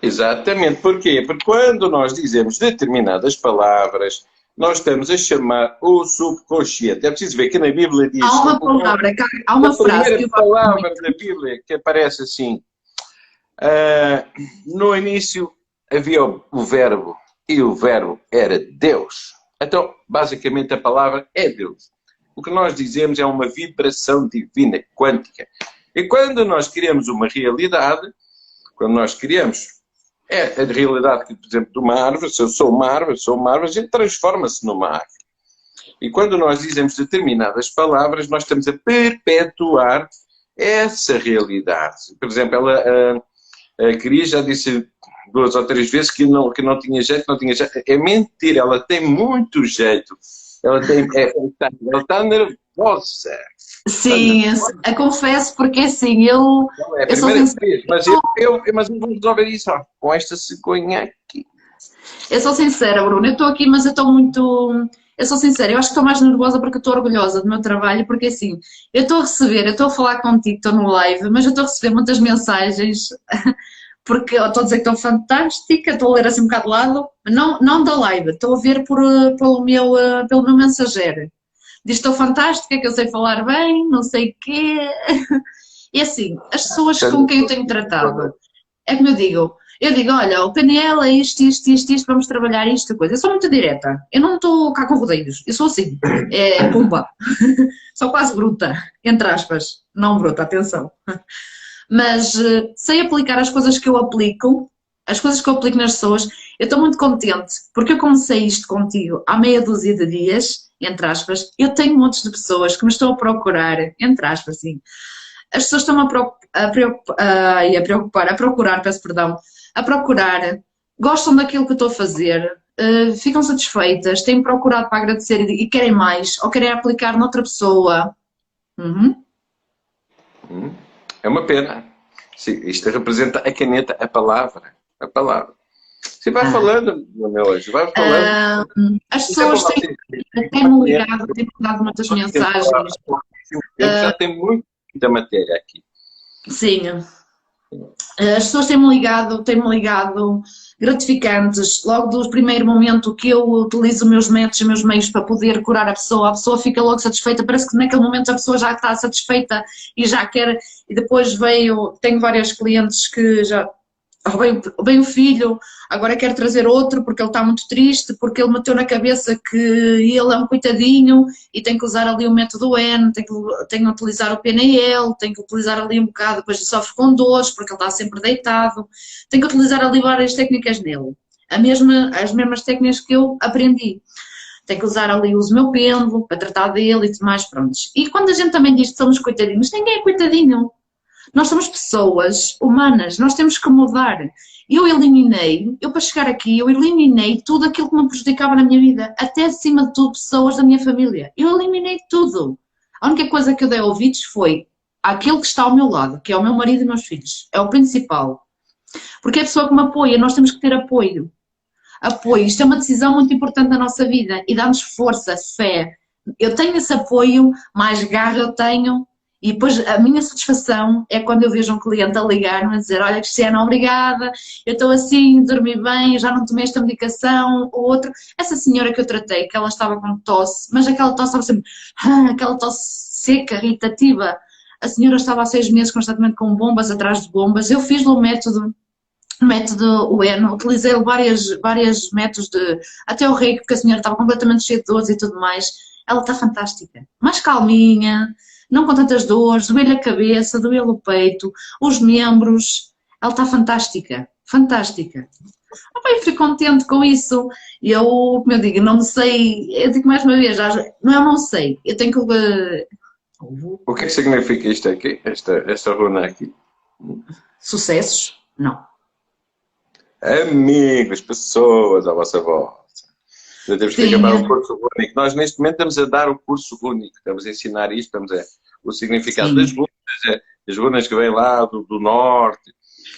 Exatamente. Porquê? Porque quando nós dizemos determinadas palavras, nós estamos a chamar o subconsciente. É preciso ver que na Bíblia diz. Há uma palavra, há uma frase. A primeira palavra da Bíblia que aparece assim. Uh, no início havia o, o verbo e o verbo era Deus. Então, basicamente, a palavra é Deus. O que nós dizemos é uma vibração divina, quântica. E quando nós criamos uma realidade, quando nós criamos é a realidade, por exemplo, de uma árvore, se eu sou uma árvore, sou uma árvore, a gente transforma-se numa árvore. E quando nós dizemos determinadas palavras, nós estamos a perpetuar essa realidade. Por exemplo, ela, a, a Cris já disse duas ou três vezes que não, que não tinha jeito, não tinha jeito. É mentira, ela tem muito jeito. Ela, tem, é, ela está nervosa. Sim, eu, confesso porque assim, eu. Não, é a eu sou vez, mas eu, eu, mas vou resolver isso ó, com esta cegonha aqui. Eu sou sincera, Bruno, eu estou aqui, mas eu estou muito. Eu sou sincera, eu acho que estou mais nervosa porque estou orgulhosa do meu trabalho, porque assim, eu estou a receber, eu estou a falar contigo, estou no live, mas eu estou a receber muitas mensagens porque estou a dizer que estou fantástica, estou a ler assim um bocado de lado, não, não da live, estou a ver por, eh, pelo, meu, eh, pelo meu mensageiro. Diz estou fantástica, que eu sei falar bem, não sei o quê. E assim, as pessoas com quem eu tenho tratado, é como eu digo, eu digo, olha, o PNL é isto, isto, isto, isto, vamos trabalhar isto, coisa. Eu sou muito direta, eu não estou cá com rodeios, eu sou assim, é pumba, sou quase bruta, entre aspas, não bruta, atenção mas uh, sei aplicar as coisas que eu aplico, as coisas que eu aplico nas pessoas, eu estou muito contente, porque eu comecei isto contigo há meia dúzia de dias, entre aspas, eu tenho montes de pessoas que me estão a procurar, entre aspas, sim. As pessoas estão a, a, preocupar, a, preocupar, a procurar, peço perdão, a procurar, gostam daquilo que eu estou a fazer, uh, ficam satisfeitas, têm procurado para agradecer e, e, querem mais, ou querem aplicar noutra pessoa. Uhum. Hum. É uma pena. Sim, isto representa a caneta, a palavra. A palavra. Você vai Ah. falando, meu anjo, vai falando. Ah, as pessoas têm, você. têm-me ligado, têm-me dado muitas mensagens. Já tem muita matéria aqui. Sim. As pessoas têm-me ligado, têm-me ligado gratificantes. Logo do primeiro momento que eu utilizo os meus métodos e meus meios para poder curar a pessoa, a pessoa fica logo satisfeita. Parece que naquele momento a pessoa já está satisfeita e já quer. E depois veio, tenho vários clientes que já. Bem, bem o filho, agora quer trazer outro porque ele está muito triste, porque ele meteu na cabeça que ele é um coitadinho e tem que usar ali o método N, tem que, tem que utilizar o PNL, tem que utilizar ali um bocado, depois sofre com dores porque ele está sempre deitado, tem que utilizar ali várias técnicas nele, a mesma, as mesmas técnicas que eu aprendi. Tem que usar ali o meu pêndulo para tratar dele e tudo mais, prontos. E quando a gente também diz que somos coitadinhos, ninguém é coitadinho. Nós somos pessoas humanas, nós temos que mudar. Eu eliminei, eu para chegar aqui, eu eliminei tudo aquilo que me prejudicava na minha vida, até acima de tudo pessoas da minha família. Eu eliminei tudo. A única coisa que eu dei ouvidos foi aquele que está ao meu lado, que é o meu marido e meus filhos. É o principal. Porque é a pessoa que me apoia, nós temos que ter apoio. Apoio, isto é uma decisão muito importante na nossa vida e dá-nos força, fé. Eu tenho esse apoio, mais garra eu tenho, e depois a minha satisfação é quando eu vejo um cliente a ligar-me a dizer: Olha, Cristiana, obrigada, eu estou assim, dormi bem, já não tomei esta medicação, ou outro. Essa senhora que eu tratei, que ela estava com tosse, mas aquela tosse estava sempre, ah, aquela tosse seca, irritativa. A senhora estava há seis meses constantemente com bombas atrás de bombas. Eu fiz-lhe o método, método UN, utilizei várias, vários métodos de. Até o rei, porque a senhora estava completamente cheia de dores e tudo mais. Ela está fantástica, mais calminha não com tantas dores, doeu-lhe a cabeça, doeu-lhe o peito, os membros. Ela está fantástica, fantástica. Ah, eu fico contente com isso. Eu, como eu digo, não sei, eu digo mais uma vez, já, não eu não sei, eu tenho que. Uh, o que é que significa isto aqui, esta, esta runa aqui? Sucessos? Não. Amigos, pessoas à vossa volta. Temos que Sim. acabar o curso único. Nós, neste momento, estamos a dar o curso único. Estamos a ensinar isto, estamos a, o significado Sim. das runas, é, as runas que vêm lá do, do norte.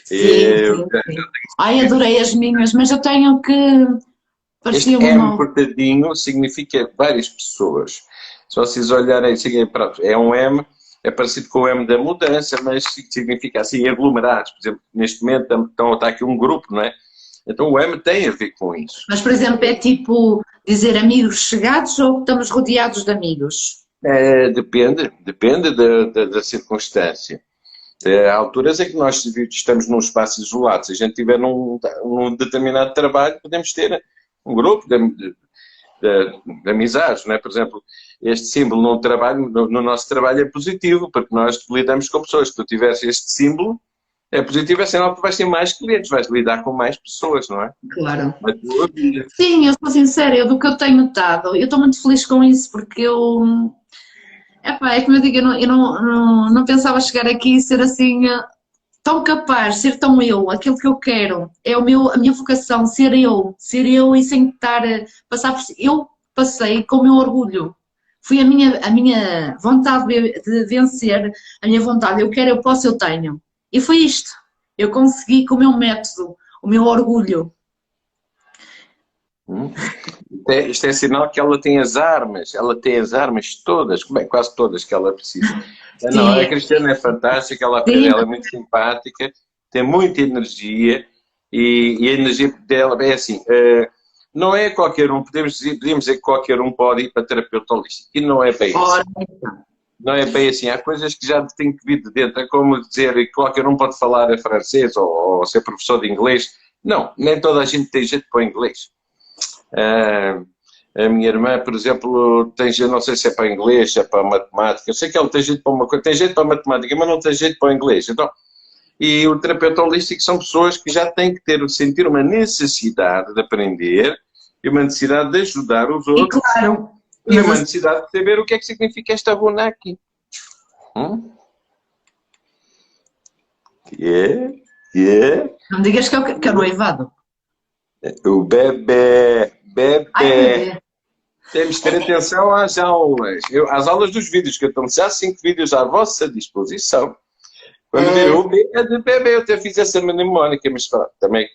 Sim, E, sim, sim. Ai, adorei as minhas, mas eu tenho que. Este Parecia M uma. cortadinho significa várias pessoas. Se vocês olharem, pronto, é um M, é parecido com o M da mudança, mas significa assim, aglomerados. Por exemplo, neste momento está aqui um grupo, não é? Então o M tem a ver com isso. Mas, por exemplo, é tipo dizer amigos chegados ou estamos rodeados de amigos? É, depende, depende da, da, da circunstância. É, há alturas em que nós estamos num espaço isolado. Se a gente estiver num, num determinado trabalho, podemos ter um grupo de, de, de, de amizades, não é? Por exemplo, este símbolo no trabalho, no, no, nosso trabalho é positivo, porque nós lidamos com pessoas. Se tu tivesse este símbolo, é positivo, é sinal que vais ter mais clientes, vais lidar com mais pessoas, não é? Claro. Sim, eu sou sincera, eu do que eu tenho notado, eu estou muito feliz com isso, porque eu. Epá, é como eu digo, eu, não, eu não, não, não pensava chegar aqui e ser assim tão capaz, ser tão eu, aquilo que eu quero, é o meu, a minha vocação, ser eu, ser eu e sem estar a passar por eu passei com o meu orgulho. Foi a minha, a minha vontade de vencer, a minha vontade, eu quero, eu posso, eu tenho. E foi isto. Eu consegui com o meu método, o meu orgulho. Hum. Isto, é, isto é sinal que ela tem as armas, ela tem as armas todas, bem, quase todas que ela precisa. Não, a Cristiana é fantástica, ela, ela é muito simpática, tem muita energia e, e a energia dela é assim. Uh, não é qualquer um, podemos dizer, podemos dizer que qualquer um pode ir para terapeuta holístico. E não é bem assim. Não é bem assim. Há coisas que já têm que vir de dentro. É como dizer que qualquer um pode falar francês ou, ou ser professor de inglês. Não, nem toda a gente tem jeito para o inglês. Uh, a minha irmã, por exemplo, tem jeito, não sei se é para inglês, se é para matemática. Eu sei que ela tem jeito para uma coisa, tem jeito para matemática, mas não tem jeito para o inglês. Então, e o terapeuta holístico são pessoas que já têm que ter, sentir uma necessidade de aprender e uma necessidade de ajudar os outros. E claro. E uma necessidade de saber o que é que significa esta runa aqui. Hum? Yeah, yeah. Não digas que é o, que é o noivado. O bebê, bebê. Ai, bebê. Temos que ter atenção às aulas. Eu, às aulas dos vídeos, que eu tenho já cinco vídeos à vossa disposição Quando É. vir o B é de bebê, eu até fiz essa mnemónica, mas pronto, também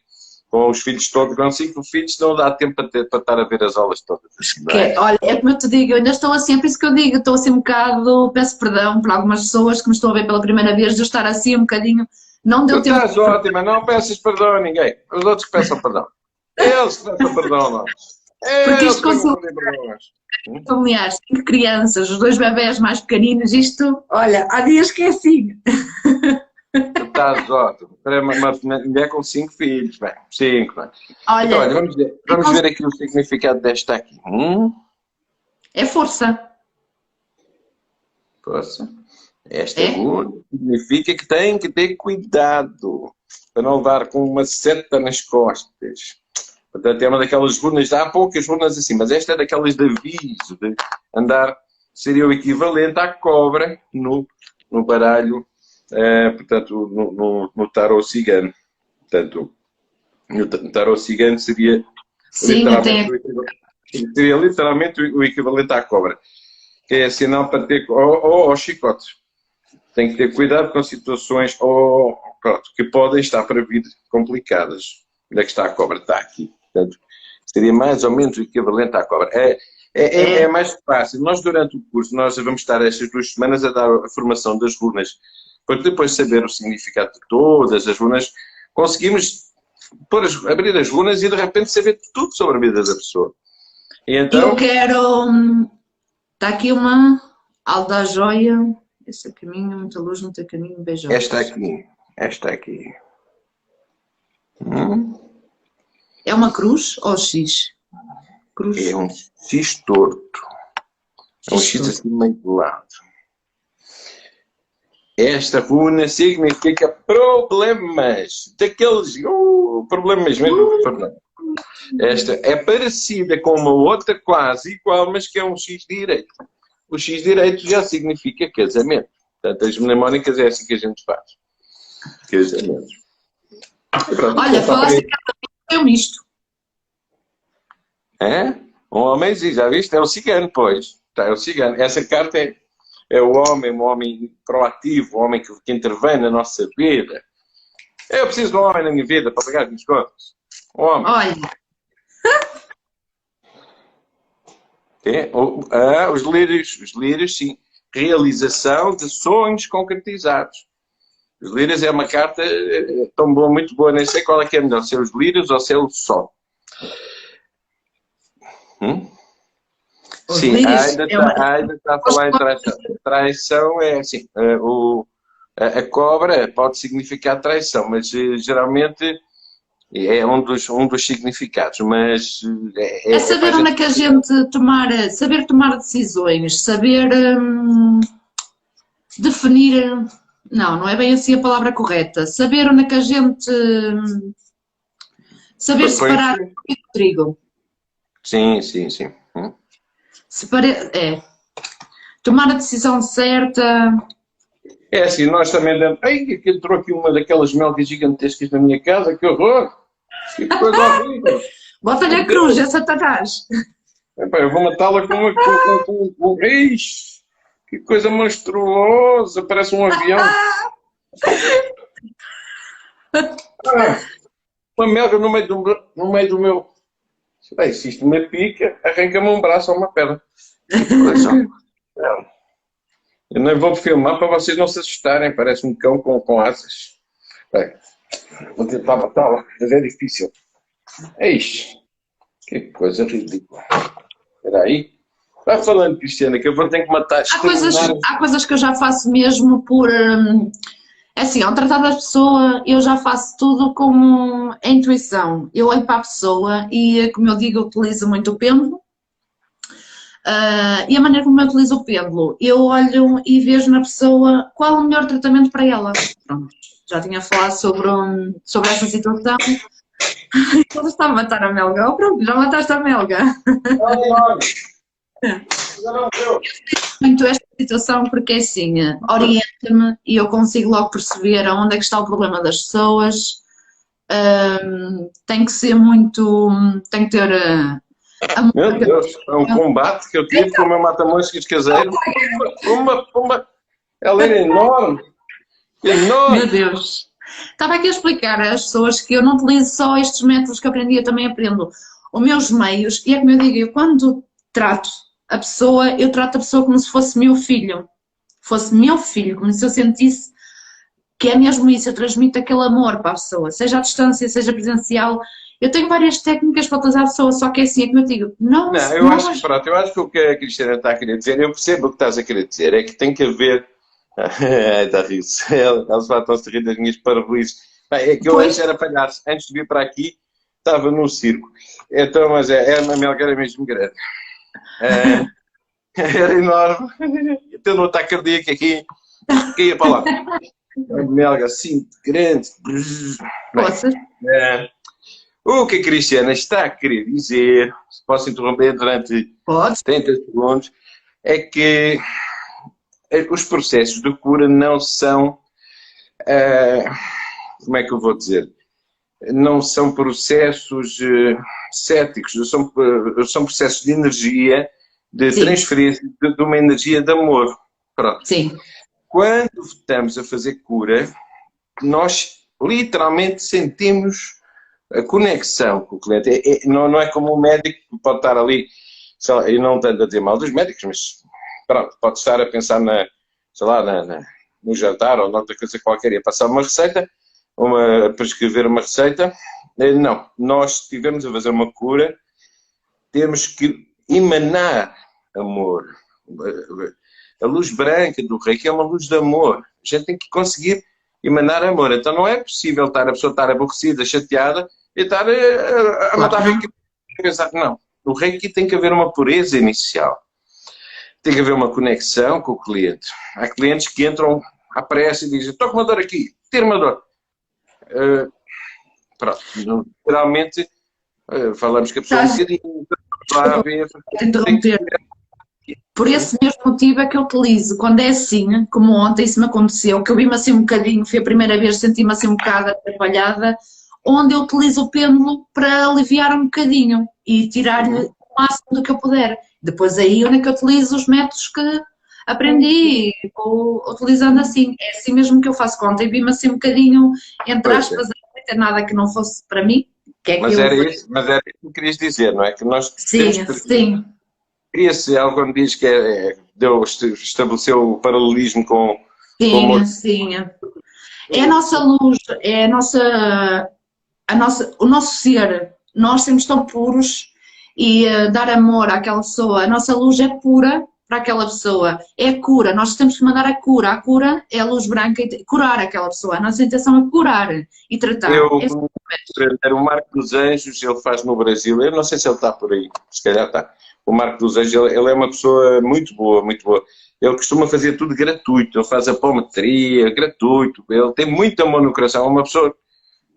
com os filhos todos, com cinco filhos, não dá tempo para, ter- para estar a ver as aulas todas. Que é? é- olha, é como eu te digo, eu ainda estou assim, é por isso que eu digo, estou assim um bocado, peço perdão por algumas pessoas que me estão a ver pela primeira vez, de eu estar assim um bocadinho, não deu Tu tempo. estás ótima, não peças perdão a ninguém. Os outros que peçam perdão. Eles que peçam perdão, não. Porque Eles isto que não consul- pedem perdão. familiares, cinco crianças, os dois bebés mais pequeninos, isto, olha, há dias que é assim. Tu estás ótimo. Para uma, uma mulher com cinco filhos, bem, cinco, bem. Olha, Então, olha, vamos ver, vamos ver aqui o significado desta aqui. Hum? é força. Força. Esta É? runa significa que tem que ter cuidado para não levar com uma seta nas costas. Portanto, é uma daquelas runas, há poucas runas assim, mas esta é daquelas de aviso, de andar, seria o equivalente à cobra no, no baralho, eh, portanto, no, no, no tarot cigano. Portanto, no ta- tarot cigano seria Sim, literalmente, o equivalente- seria literalmente o equivalente à cobra, que é sinal para ter, ou, ou ao chicote. Tem que ter cuidado com situações ou, pronto, que podem estar para vir complicadas. Onde é que está a cobra? Está aqui. Portanto, seria mais ou menos o equivalente à cobra. É, é, é, é mais fácil. Nós, durante o curso, nós vamos estar estas duas semanas a dar a formação das runas, porque depois de saber o significado de todas as runas, conseguimos as- abrir as runas e de repente saber tudo sobre a vida da pessoa. E então, Eu quero. hum, Está aqui uma alda joia. Esse é caminho, muita luz, muito caminho, beijo. esta aqui, esta aqui. Hum? É uma cruz ou X? Cruz. É um X torto. É um X X assim meio de lado. Esta runa significa problemas. Daqueles. Uh, problemas mesmo. Fernando. Esta é parecida com uma outra quase igual, mas que é um X direito. O X direito já significa casamento. Portanto, as mnemónicas é assim que a gente faz. Casamento. Pronto, Olha, falaste que é um misto. É? Um homenzinho, já viste? É o cigano, pois. Tá, é o cigano. Essa carta é, é o homem, um homem proativo, um homem que, que intervém na nossa vida. Eu preciso de um homem na minha vida para pagar as minhas contas. Um homem. Olha, É, ah, os lírios, os lírios, sim. Realização de sonhos concretizados. Os lírios é uma carta eh, tão boa, muito boa, nem sei qual é que é melhor, se é os lírios ou se é o sol. Hum? Os Sim, ainda é está, uma- ainda está a falar em traição. Traição é assim, eh, o, a, a cobra pode significar traição, mas eh, geralmente é um dos, um dos significados, mas eh, é saber para onde é que a gente tomar, saber tomar decisões, saber hum, definir. Não, não é bem assim a palavra correta. Saber onde é que a gente. hum, saber Foi- separar o trigo. Sim, sim, sim. Hum? Separa, é. Tomar a decisão certa. É assim, nós também damos. Ai, que entrou aqui uma daquelas melgas gigantescas na minha casa, que horror! Que coisa horrível! Bota-lhe a cruz, é Satanás. Epá, eu vou matá-la com. Com, com, com, com... Que coisa monstruosa! Parece um avião. Ah, uma melga no meio do, no meio do meu. Bem, se isto me pica, arranca-me um braço ou uma perna. Não. Eu não vou filmar para vocês não se assustarem. Parece um cão com, com asas. Bem, vou tentar matá-la, mas é difícil. Eixe, que coisa ridícula. Espera aí. Vai falando, Cristiana, que eu vou ter que matar. Há coisas, há coisas que eu já faço mesmo por. É assim, ao tratar da pessoa, eu já faço tudo com a intuição. Eu olho para a pessoa e, como eu digo, eu utilizo muito o pêndulo. Ah, e a maneira como eu utilizo o pêndulo, eu olho e vejo na pessoa qual o melhor tratamento para ela. Pronto, já tinha falado sobre, um- sobre essa situação. Ele está a matar a melga. Oh, pronto, já mataste a melga. Muito esta situação porque é assim, eh, orienta-me e eu consigo logo perceber aonde é que está o problema das pessoas. Ahm, tem que ser muito, tem que ter amor. Meu Deus, é um combate que eu tive com o meu mata-moscas caseiro. Pumba, pumba. Ela era enorme. Enorme. Meu Deus. Estava aqui a explicar às pessoas que eu não utilizo só estes métodos que aprendi, eu também aprendo os meus meios. E é como eu digo, eu quando trato a pessoa, eu trato a pessoa como se fosse meu filho. Fosse meu filho, como se eu sentisse que é mesmo isso, eu transmito aquele amor para a pessoa, seja à distância, seja presencial. Eu tenho várias técnicas para utilizar a pessoa, só que é assim, é como eu digo, não, Não, eu acho que pronto, eu acho que o que a Cristiana está a querer dizer, eu percebo o que estás a querer dizer, é que tem que haver. está a rir-se. Eles estão-se a rir das minhas parabéns. É que eu Pois. antes era palhaço, antes de vir para aqui, estava no circo. Então, mas é, é uma melga mesmo grande. É, era enorme. Então, no ataque cardíaco aqui, ia para lá. Melga assim, grande. É, o que a Cristiana está a querer dizer, se posso interromper durante Podes. 30 segundos, é que eh, os processos de cura não são. eh, como é que eu vou dizer? Não são processos eh, céticos, são, eh, são processos de energia, de Sim. transferência de, de uma energia de amor. Pronto. Sim, Quando estamos a fazer cura, nós literalmente sentimos a conexão com o cliente. É- é- não, não é como o médico que pode estar ali, lá, e não tanto a dizer mal dos médicos, mas pronto, pode estar a pensar na, sei lá, na- na- no jantar ou noutra coisa qualquer e a passar uma receita, uma, prescrever uma receita. Eh, Não, nós estivemos a fazer uma cura, temos que emanar amor. A luz branca do reiki é uma luz de amor. A gente tem que conseguir emanar amor. Então não é possível estar a pessoa estar aborrecida, chateada e estar a, a, a Claro. reiki. Não. No reiki tem que haver uma pureza inicial. Tem que haver uma conexão com o cliente. Há clientes que entram à pressa e dizem: estou com uma dor aqui, tira uma dor. Eh, pronto. Geralmente eh, falamos que a pessoa Estás- bocadinho suave, Vou interromper. Por esse mesmo motivo é que eu utilizo, quando é assim, como ontem isso me aconteceu, que eu vi-me assim um bocadinho, foi a primeira vez, senti-me assim um bocado atrapalhada, onde eu utilizo o pêndulo para aliviar um bocadinho e tirar-lhe o máximo do que eu puder. Depois aí onde é que eu utilizo os métodos que aprendi vou utilizando assim. É assim mesmo que eu faço conta. E vi-me assim um bocadinho, entre é. aspas, a ter nada que não fosse para mim. Que é que Mas eu... era, isso, mas era isso que querias dizer, não é? Que nós Sim, que- sim. Cria-se algo quando diz que é, é- deu, estabeleceu o paralelismo com. Sim, Como- sim. É a nossa luz, é a nossa, a nossa, o nosso ser. Nós somos tão puros e eh, dar amor àquela pessoa. A nossa luz é pura para aquela pessoa. É a cura. Nós temos que mandar a cura. A cura é a luz branca e curar aquela pessoa. A nossa intenção é curar e tratar. Eu, É- o Marco dos Anjos, ele faz no Brasil, eu não sei se ele está por aí, se calhar está. O Marco dos Anjos, ele, ele é uma pessoa muito boa, muito boa. Ele costuma fazer tudo gratuito, ele faz apometria, gratuito, ele tem muito amor no coração, é uma pessoa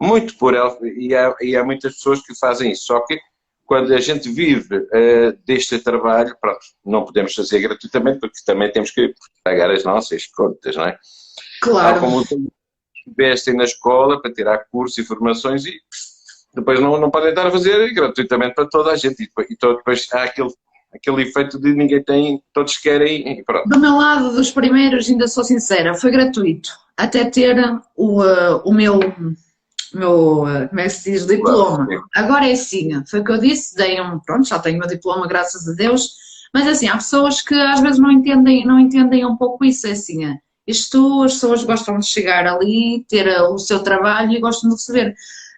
muito pura, e há, e há muitas pessoas que fazem isso, só que quando a gente vive eh, deste trabalho, pronto, não podemos fazer gratuitamente, porque também temos que pagar as nossas contas, não é? Há Claro. como investem na escola para tirar cursos e formações e depois não, não podem estar a fazer gratuitamente para toda a gente. E depois, e depois há aquele, aquele efeito de ninguém tem, todos querem e pronto. Do meu lado, dos primeiros, ainda sou sincera, foi gratuito. Até ter o, eh, o meu, meu, eh, como é que se diz, diploma. Agora é assim, foi o que eu disse, dei um, pronto, já tenho o diploma, graças a Deus, mas assim, há pessoas que às vezes não entendem, não entendem um pouco isso, é assim, eh, isto, as pessoas gostam de chegar ali, ter eh, o seu trabalho e gostam de receber.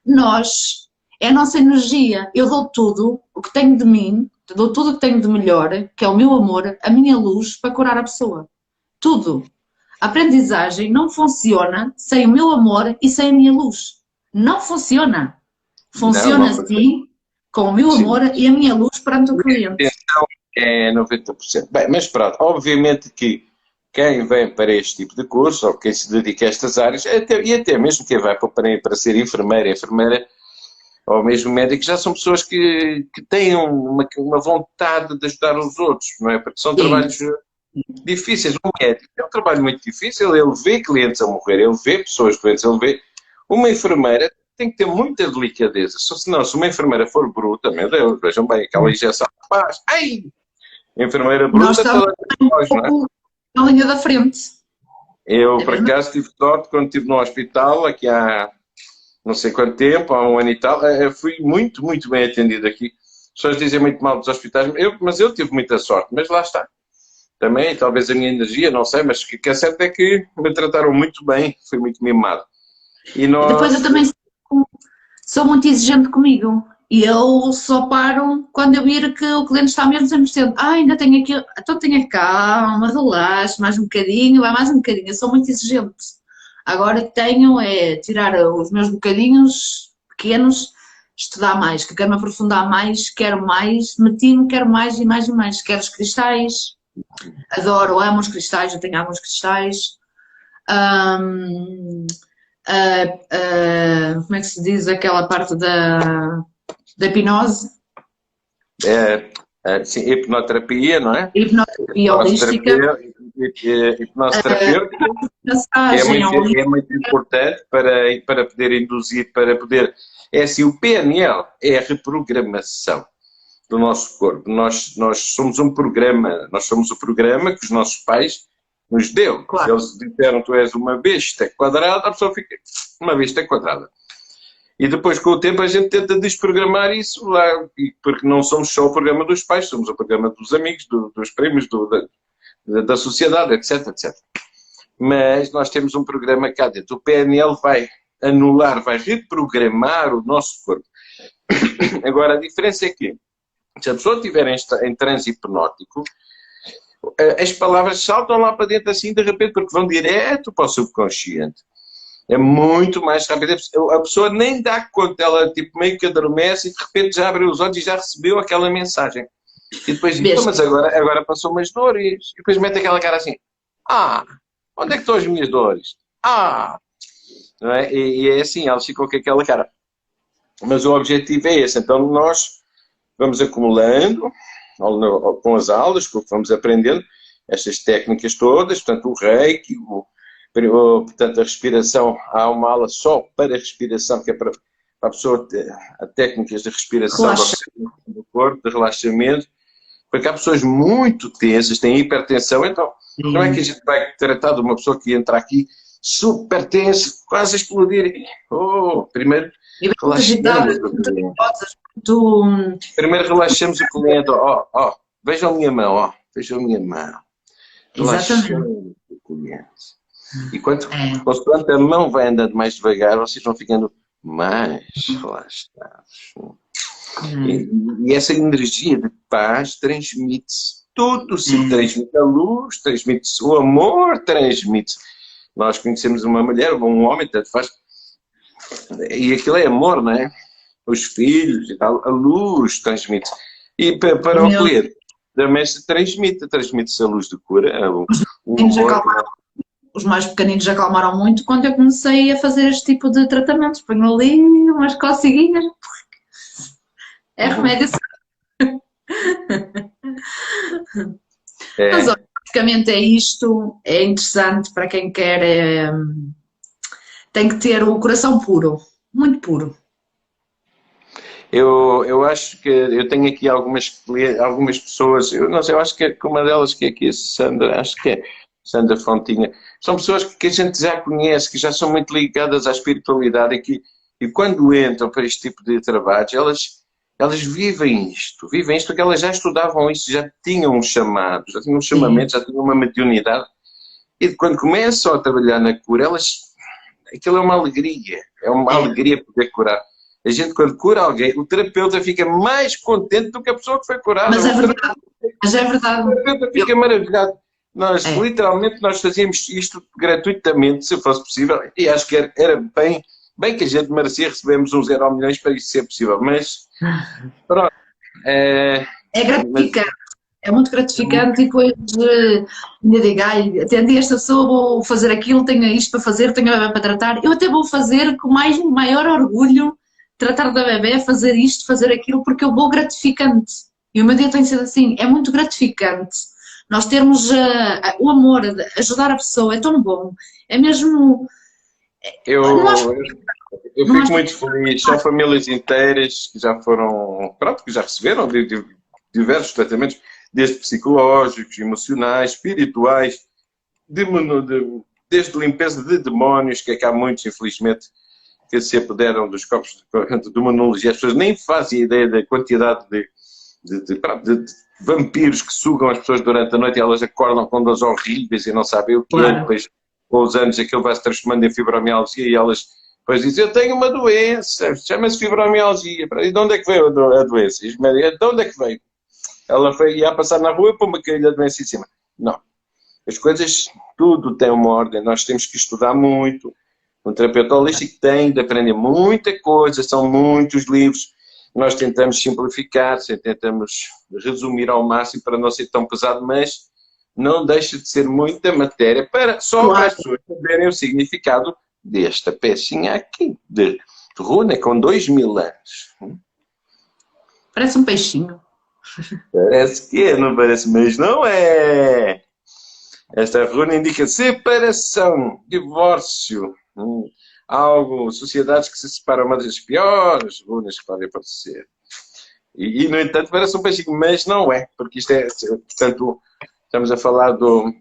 Nós, é a nossa energia, eu dou tudo o que tenho de mim, dou tudo o que tenho de melhor, que é o meu amor, a minha luz, para curar a pessoa. Tudo. A aprendizagem não funciona sem o meu amor e sem a minha luz. Não funciona. Funciona Não, não assim, com o meu Sim. amor e a minha luz perante o cliente. É 90%. Bem, mas pronto, obviamente que quem vem para este tipo de curso, ou quem se dedica a estas áreas, até- e até mesmo quem vai para, para ser enfermeira, enfermeira, ou mesmo médico, já são pessoas que, que têm uma, uma vontade de ajudar os outros, não é? Porque são Sim. trabalhos eh, difíceis. Um médico é um trabalho muito difícil, ele vê clientes a morrer, ele vê pessoas doentes, ele vê. Uma enfermeira tem que ter muita delicadeza, só senão, se uma enfermeira for bruta, meu Deus, vejam bem, aquela injeção faz, ai! Enfermeira bruta, Nós toda foge, não é? Um na linha da frente. Eu, por acaso, tive sorte quando estive no hospital, aqui há não sei quanto tempo, há um ano e tal, eu eh, fui muito, muito bem atendido aqui. As pessoas dizem muito mal dos hospitais, eu, mas eu tive muita sorte, mas lá está. Também, talvez a minha energia, não sei, mas o que é certo é que me trataram muito bem, fui muito mimado. E nós... Depois eu também sou muito exigente comigo. E eu só paro quando eu vir que o cliente está mesmo 100%. Ah, ainda tenho aqui, então tenha calma, relaxe, mais um bocadinho, vai mais um bocadinho. Eu sou muito exigente. Agora tenho é tirar os meus bocadinhos pequenos, estudar mais, que quero me aprofundar mais, quero mais, meti-me, quero mais e mais e mais. Quero os cristais, adoro, amo os cristais, eu tenho alguns cristais. Um, uh, uh, como é que se diz aquela parte da da hipnose? É, é, sim, hipnoterapia, não é? Hipnoterapia holística. Hipnose terapêutica é, muito, é muito importante para, para poder induzir, para poder... É assim, o PNL é a reprogramação do nosso corpo. Nós, nós somos um programa, nós somos o programa que os nossos pais nos deu. Claro. Se eles disseram tu és uma besta quadrada, a pessoa fica uma besta quadrada. E depois, com o tempo, a gente tenta desprogramar isso lá, porque não somos só o programa dos pais, somos o programa dos amigos, do, dos primos, do, da, da sociedade, etc, etc. Mas nós temos um programa cá dentro. O PNL vai anular, vai reprogramar o nosso corpo. Agora, a diferença é que, se a pessoa estiver em, em transe hipnótico, as palavras saltam lá para dentro assim de repente, porque vão direto para o subconsciente. É muito mais rápido. A pessoa nem dá conta, ela tipo, meio que adormece e de repente já abre os olhos e já recebeu aquela mensagem. E depois diz, mas agora, agora passou umas dores. E depois mete aquela cara assim, ah, onde é que estão as minhas dores? Ah! Não é? E, e é assim, ela ficou com aquela cara. Mas o objetivo é esse. Então nós vamos acumulando com as aulas, com o que vamos aprendendo, estas técnicas todas, portanto o reiki, o, portanto, a respiração, há uma aula só para respiração, que é para, para a pessoa ter a técnicas de respiração do corpo, de relaxamento, porque há pessoas muito tensas, têm hipertensão, então Sim. não é que a gente vai tratar de uma pessoa que entra aqui super tensa, quase a explodir. Oh, primeiro relaxamos o cliente. Primeiro relaxamos o cliente, ó, oh, oh, vejam a minha mão, ó, oh, vejam a minha mão. Relaxamos o cliente. E quanto, é. consoante a mão vai andando mais devagar, vocês vão ficando mais relaxados. Hum. E, e, essa energia de paz transmite-se. Tudo se hum. transmite. A luz transmite-se. O amor transmite-se. Nós conhecemos uma mulher, um homem, tanto faz. E aquilo é amor, não é? Os filhos e tal. A luz transmite-se. E para, para o cliente também se transmite. Transmite-se a luz de cura. O, os mais pequeninos já acalmaram muito quando eu comecei a fazer este tipo de tratamentos. Ponho ali umas coceguinhas. É uhum. remédio. É. Mas basicamente é isto. É interessante para quem quer. É, tem que ter o coração puro. Muito puro. Eu, eu acho que eu tenho aqui algumas, algumas pessoas, eu não sei, eu acho que uma delas que é aqui, a Sandra, acho que é Sandra Fontinha, são pessoas que a gente já conhece, que já são muito ligadas à espiritualidade e que e quando entram para este tipo de trabalhos, elas, elas vivem isto, vivem isto porque elas já estudavam isto, já tinham um chamado, já tinham um chamamento, já tinham uma mediunidade. E quando começam a trabalhar na cura, elas, aquilo é uma alegria, é uma alegria poder curar. A gente, quando cura alguém, o terapeuta fica mais contente do que a pessoa que foi curada. Mas é verdade. Mas é verdade. O terapeuta fica maravilhado. Nós, é. literalmente, nós fazíamos isto gratuitamente, se fosse possível, e acho que era, era bem, bem que a gente merecia, recebemos uns zero milhões para isso ser possível, mas pronto. É, é gratificante, mas... é muito gratificante e depois ainda digo, ai, atendi esta pessoa, vou fazer aquilo, tenho isto para fazer, tenho para tratar, eu até vou fazer com mais, maior orgulho tratar da bebê, fazer isto, fazer aquilo, porque eu vou gratificante. E o meu dia tem sido assim, é muito gratificante nós termos uh, o amor, ajudar a pessoa, é tão bom. É mesmo. Eu, nós, eu fico nós, muito feliz. São famílias inteiras que já foram, pronto, que já receberam de, de, diversos tratamentos, desde psicológicos, emocionais, espirituais, de, de desde limpeza de demónios, que é que há muitos, infelizmente, que se apoderam dos corpos de, de monologia. As pessoas nem fazem ideia da quantidade de, de, de, de, vampiros que sugam as pessoas durante a noite e elas acordam com dores horríveis e não sabem o que é. Depois, com os anos, aquilo vai se transformando em fibromialgia e elas depois dizem: Eu tenho uma doença, chama-se fibromialgia. E de onde é que veio a do- a doença? E os médicos, de onde é que veio? Ela foi, ia passar na rua e uma caída a doença em cima. Não. As coisas, tudo tem uma ordem. Nós temos que estudar muito. Um terapeuta holístico tem de aprender muita coisa, são muitos livros. Nós tentamos simplificar, tentamos resumir ao máximo para não ser tão pesado, mas não deixa de ser muita matéria para só Claro. as pessoas saberem o significado desta pecinha aqui, de runa com dois mil anos. Parece um peixinho. Parece que é, não parece, mas não é. Esta runa indica separação, divórcio, algo, sociedades que se separam, uma das piores runas que podem aparecer. E, e, no entanto, parece um peixinho, mas não é, porque isto é, portanto, estamos a falar do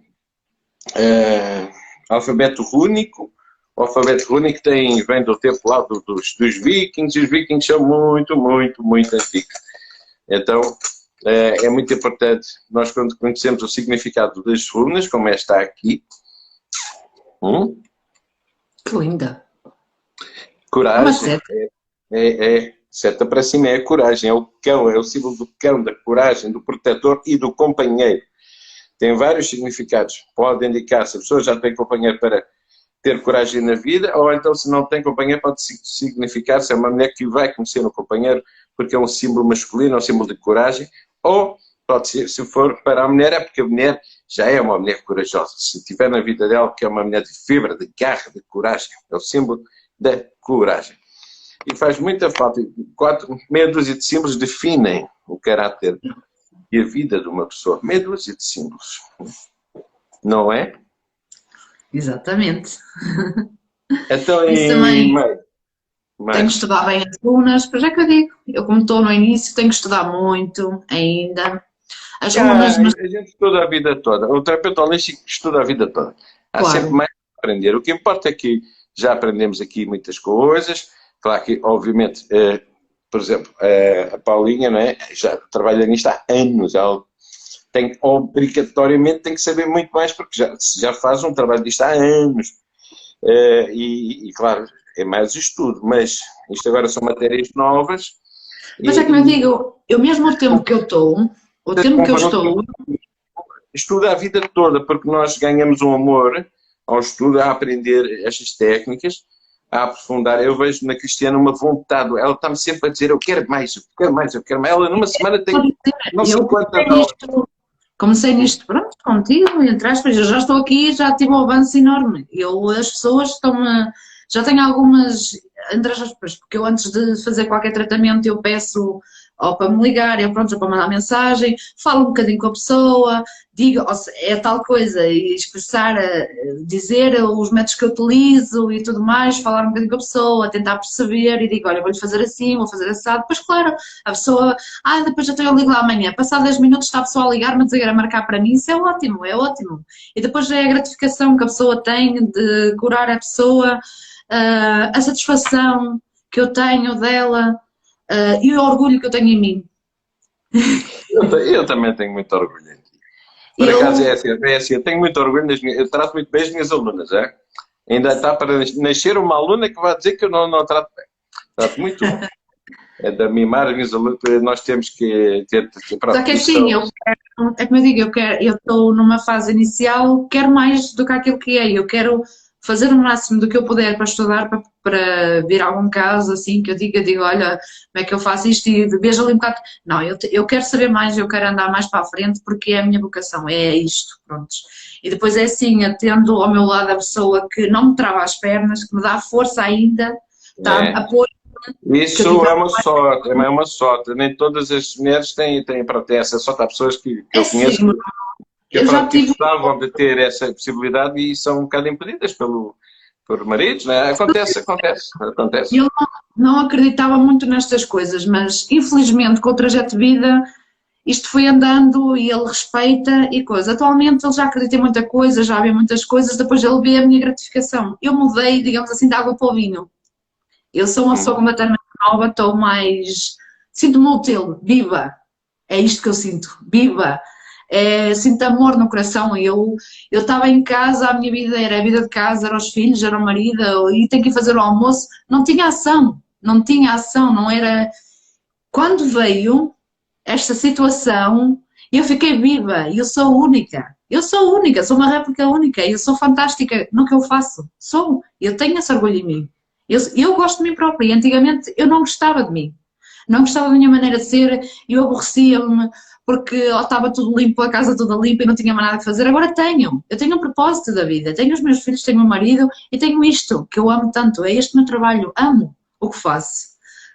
eh, alfabeto rúnico. O alfabeto rúnico tem, vem do tempo lá do- dos, dos vikings, e os vikings são muito, muito, muito antigos. Então, é, é muito importante nós, quando conhecemos o significado das runas, como esta aqui, hum, Que linda. Coragem, seta. é, é, seta para cima é a coragem, é o cão, é o símbolo do cão, da coragem, do protetor e do companheiro. Tem vários significados. Pode indicar se a pessoa já tem companheiro para ter coragem na vida, ou então se não tem companheiro pode si- significar se é uma mulher que vai conhecer um companheiro porque é um símbolo masculino, é um símbolo de coragem, ou pode ser, se for para a mulher, é porque a mulher já é uma mulher corajosa. Se tiver na vida dela, que é uma mulher de fibra, de garra, de coragem, é o símbolo da coragem. E faz muita falta. Quatro, meia dúzia de símbolos definem o caráter e a vida de uma pessoa. Meia dúzia de símbolos. Não é? Exatamente. Então, Isso e também-? Mais? Tenho que estudar bem as runas, pois é que eu digo. Eu, como estou no início, tenho que estudar muito ainda. As Ah, a gente estuda a vida toda. O terapeuta holístico estuda a vida toda. Há Claro. sempre mais a aprender. O que importa é que já aprendemos aqui muitas coisas. Claro que, obviamente, eh, por exemplo, eh, a Paulinha não é? já trabalha nisto há anos. Ela tem, obrigatoriamente tem que saber muito mais, porque já, já faz um trabalho disto há anos. Eh, e, e, claro, é mais estudo. Mas isto agora são matérias novas. mas é que me digo, eu mesmo o tempo que eu estou, o tempo que eu estou, estuda a vida toda, porque nós ganhamos um amor ao estudo, a aprender estas técnicas, a aprofundar. Eu vejo na Cristiana uma vontade, ela está-me sempre a dizer: Eu quero mais, eu quero mais, eu quero mais. Ela numa semana tem não sei quantas comecei nisto, comecei nisto, pronto, contigo, entre aspas, eu já estou aqui, já tive um avanço enorme. Eu, as pessoas estão-me, já tenho algumas, entre aspas, porque eu antes de fazer qualquer tratamento eu peço ou para me ligar, eu pronto, ou para mandar mensagem, falo um bocadinho com a pessoa, digo, ou é tal coisa, e expressar, eh, dizer os métodos que eu utilizo e tudo mais, falar um bocadinho com a pessoa, tentar perceber e digo, olha, vou-lhe fazer assim, vou fazer assado, depois claro, a pessoa, ah, depois tenho, eu ligo lá amanhã, passado 10 minutos está a pessoa a ligar-me a dizer, a marcar para mim, isso é ótimo, é ótimo. E depois é a gratificação que a pessoa tem de curar a pessoa, ah, a satisfação que eu tenho dela ah, e o orgulho que eu tenho em mim. Eu, eu também tenho muito orgulho em ti. Por Eu- acaso é assim, é assim, eu tenho muito orgulho nas minhas, eu trato muito bem as minhas alunas, é? Ainda está para nascer uma aluna que vai dizer que eu não, não trato bem. Trato muito bem. É da mimar as minhas alunas, nós temos que ter. ter Só que assim, eu quero, é como eu digo, eu quero, eu estou numa fase inicial, quero mais do que aquilo que é, eu quero fazer o máximo do que eu puder para estudar, para, para vir algum caso assim, que eu diga, digo, olha, como é que eu faço isto e vejo ali um bocado. Não, eu, eu quero saber mais, eu quero andar mais para a frente porque é a minha vocação, é isto, pronto. E depois é assim, eu tendo ao meu lado a pessoa que não me trava as pernas, que me dá força ainda, tá, É. apoio, Isso eu é uma sorte, é uma sorte. Nem todas as mulheres têm, têm, pronto, têm essa sorte. Há pessoas que, que eu É conheço sim, que, eu já pronto, tive- gostavam de ter essa possibilidade e são um bocado impedidas pelo, por maridos, né? Acontece, acontece, acontece. Eu não acreditava muito nestas coisas, mas infelizmente com o trajeto de vida isto foi andando e ele respeita e coisa. Atualmente ele já acredita em muita coisa, já vê muitas coisas, depois ele vê a minha gratificação. Eu mudei, digamos assim, de água para o vinho. Eu sou uma pessoa completamente nova, estou mais. Sinto-me útil, viva. É isto que eu sinto, viva. É, sinto amor no coração. Eu eu estava em casa, a minha vida era a vida de casa, eram os filhos, era o marido, e tenho que fazer o almoço. Não tinha ação, não tinha ação, não era. Quando veio esta situação, eu fiquei viva, eu sou única. Eu sou única, sou uma réplica única, eu sou fantástica no que eu faço. Sou, eu tenho esse orgulho em mim. Eu, eu gosto de mim própria. Antigamente eu não gostava de mim. Não gostava da minha maneira de ser, eu aborrecia-me porque estava tudo limpo, a casa toda limpa e não tinha mais nada a fazer. Agora tenho. Eu tenho um propósito da vida. Tenho os meus filhos, tenho o meu marido e tenho isto que eu amo tanto. É este meu trabalho. Amo o que faço.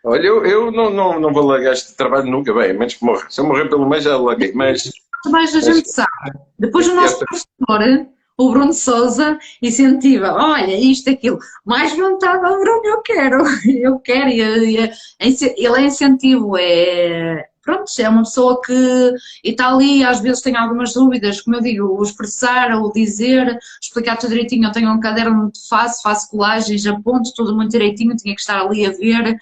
Olha, eu, eu não, não, não vou largar este trabalho nunca, bem, menos que morra. Se eu morrer pelo meio já larguei, mas... Mas a gente sabe. Depois o nosso professor, o Bruno Souza, incentiva, olha, isto, aquilo. Mais vontade ao Bruno, eu quero. Eu quero. Ele é incentivo, é... Pronto, é uma pessoa que está ali, às vezes tem algumas dúvidas, como eu digo, o expressar, o dizer, explicar tudo direitinho. Eu tenho um caderno muito fácil, faço colagens, aponto tudo muito direitinho, tinha que estar ali a ver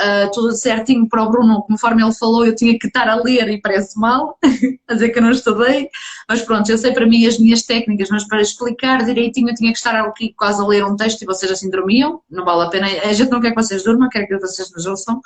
uh, tudo certinho para o Bruno, conforme ele falou, eu tinha que estar a ler e parece mal, a dizer que eu não estudei, mas pronto, eu sei para mim as minhas técnicas, mas para explicar direitinho eu tinha que estar aqui quase a ler um texto e vocês assim dormiam, não vale a pena, a gente não quer que vocês durmam, quer que vocês nos ouçam,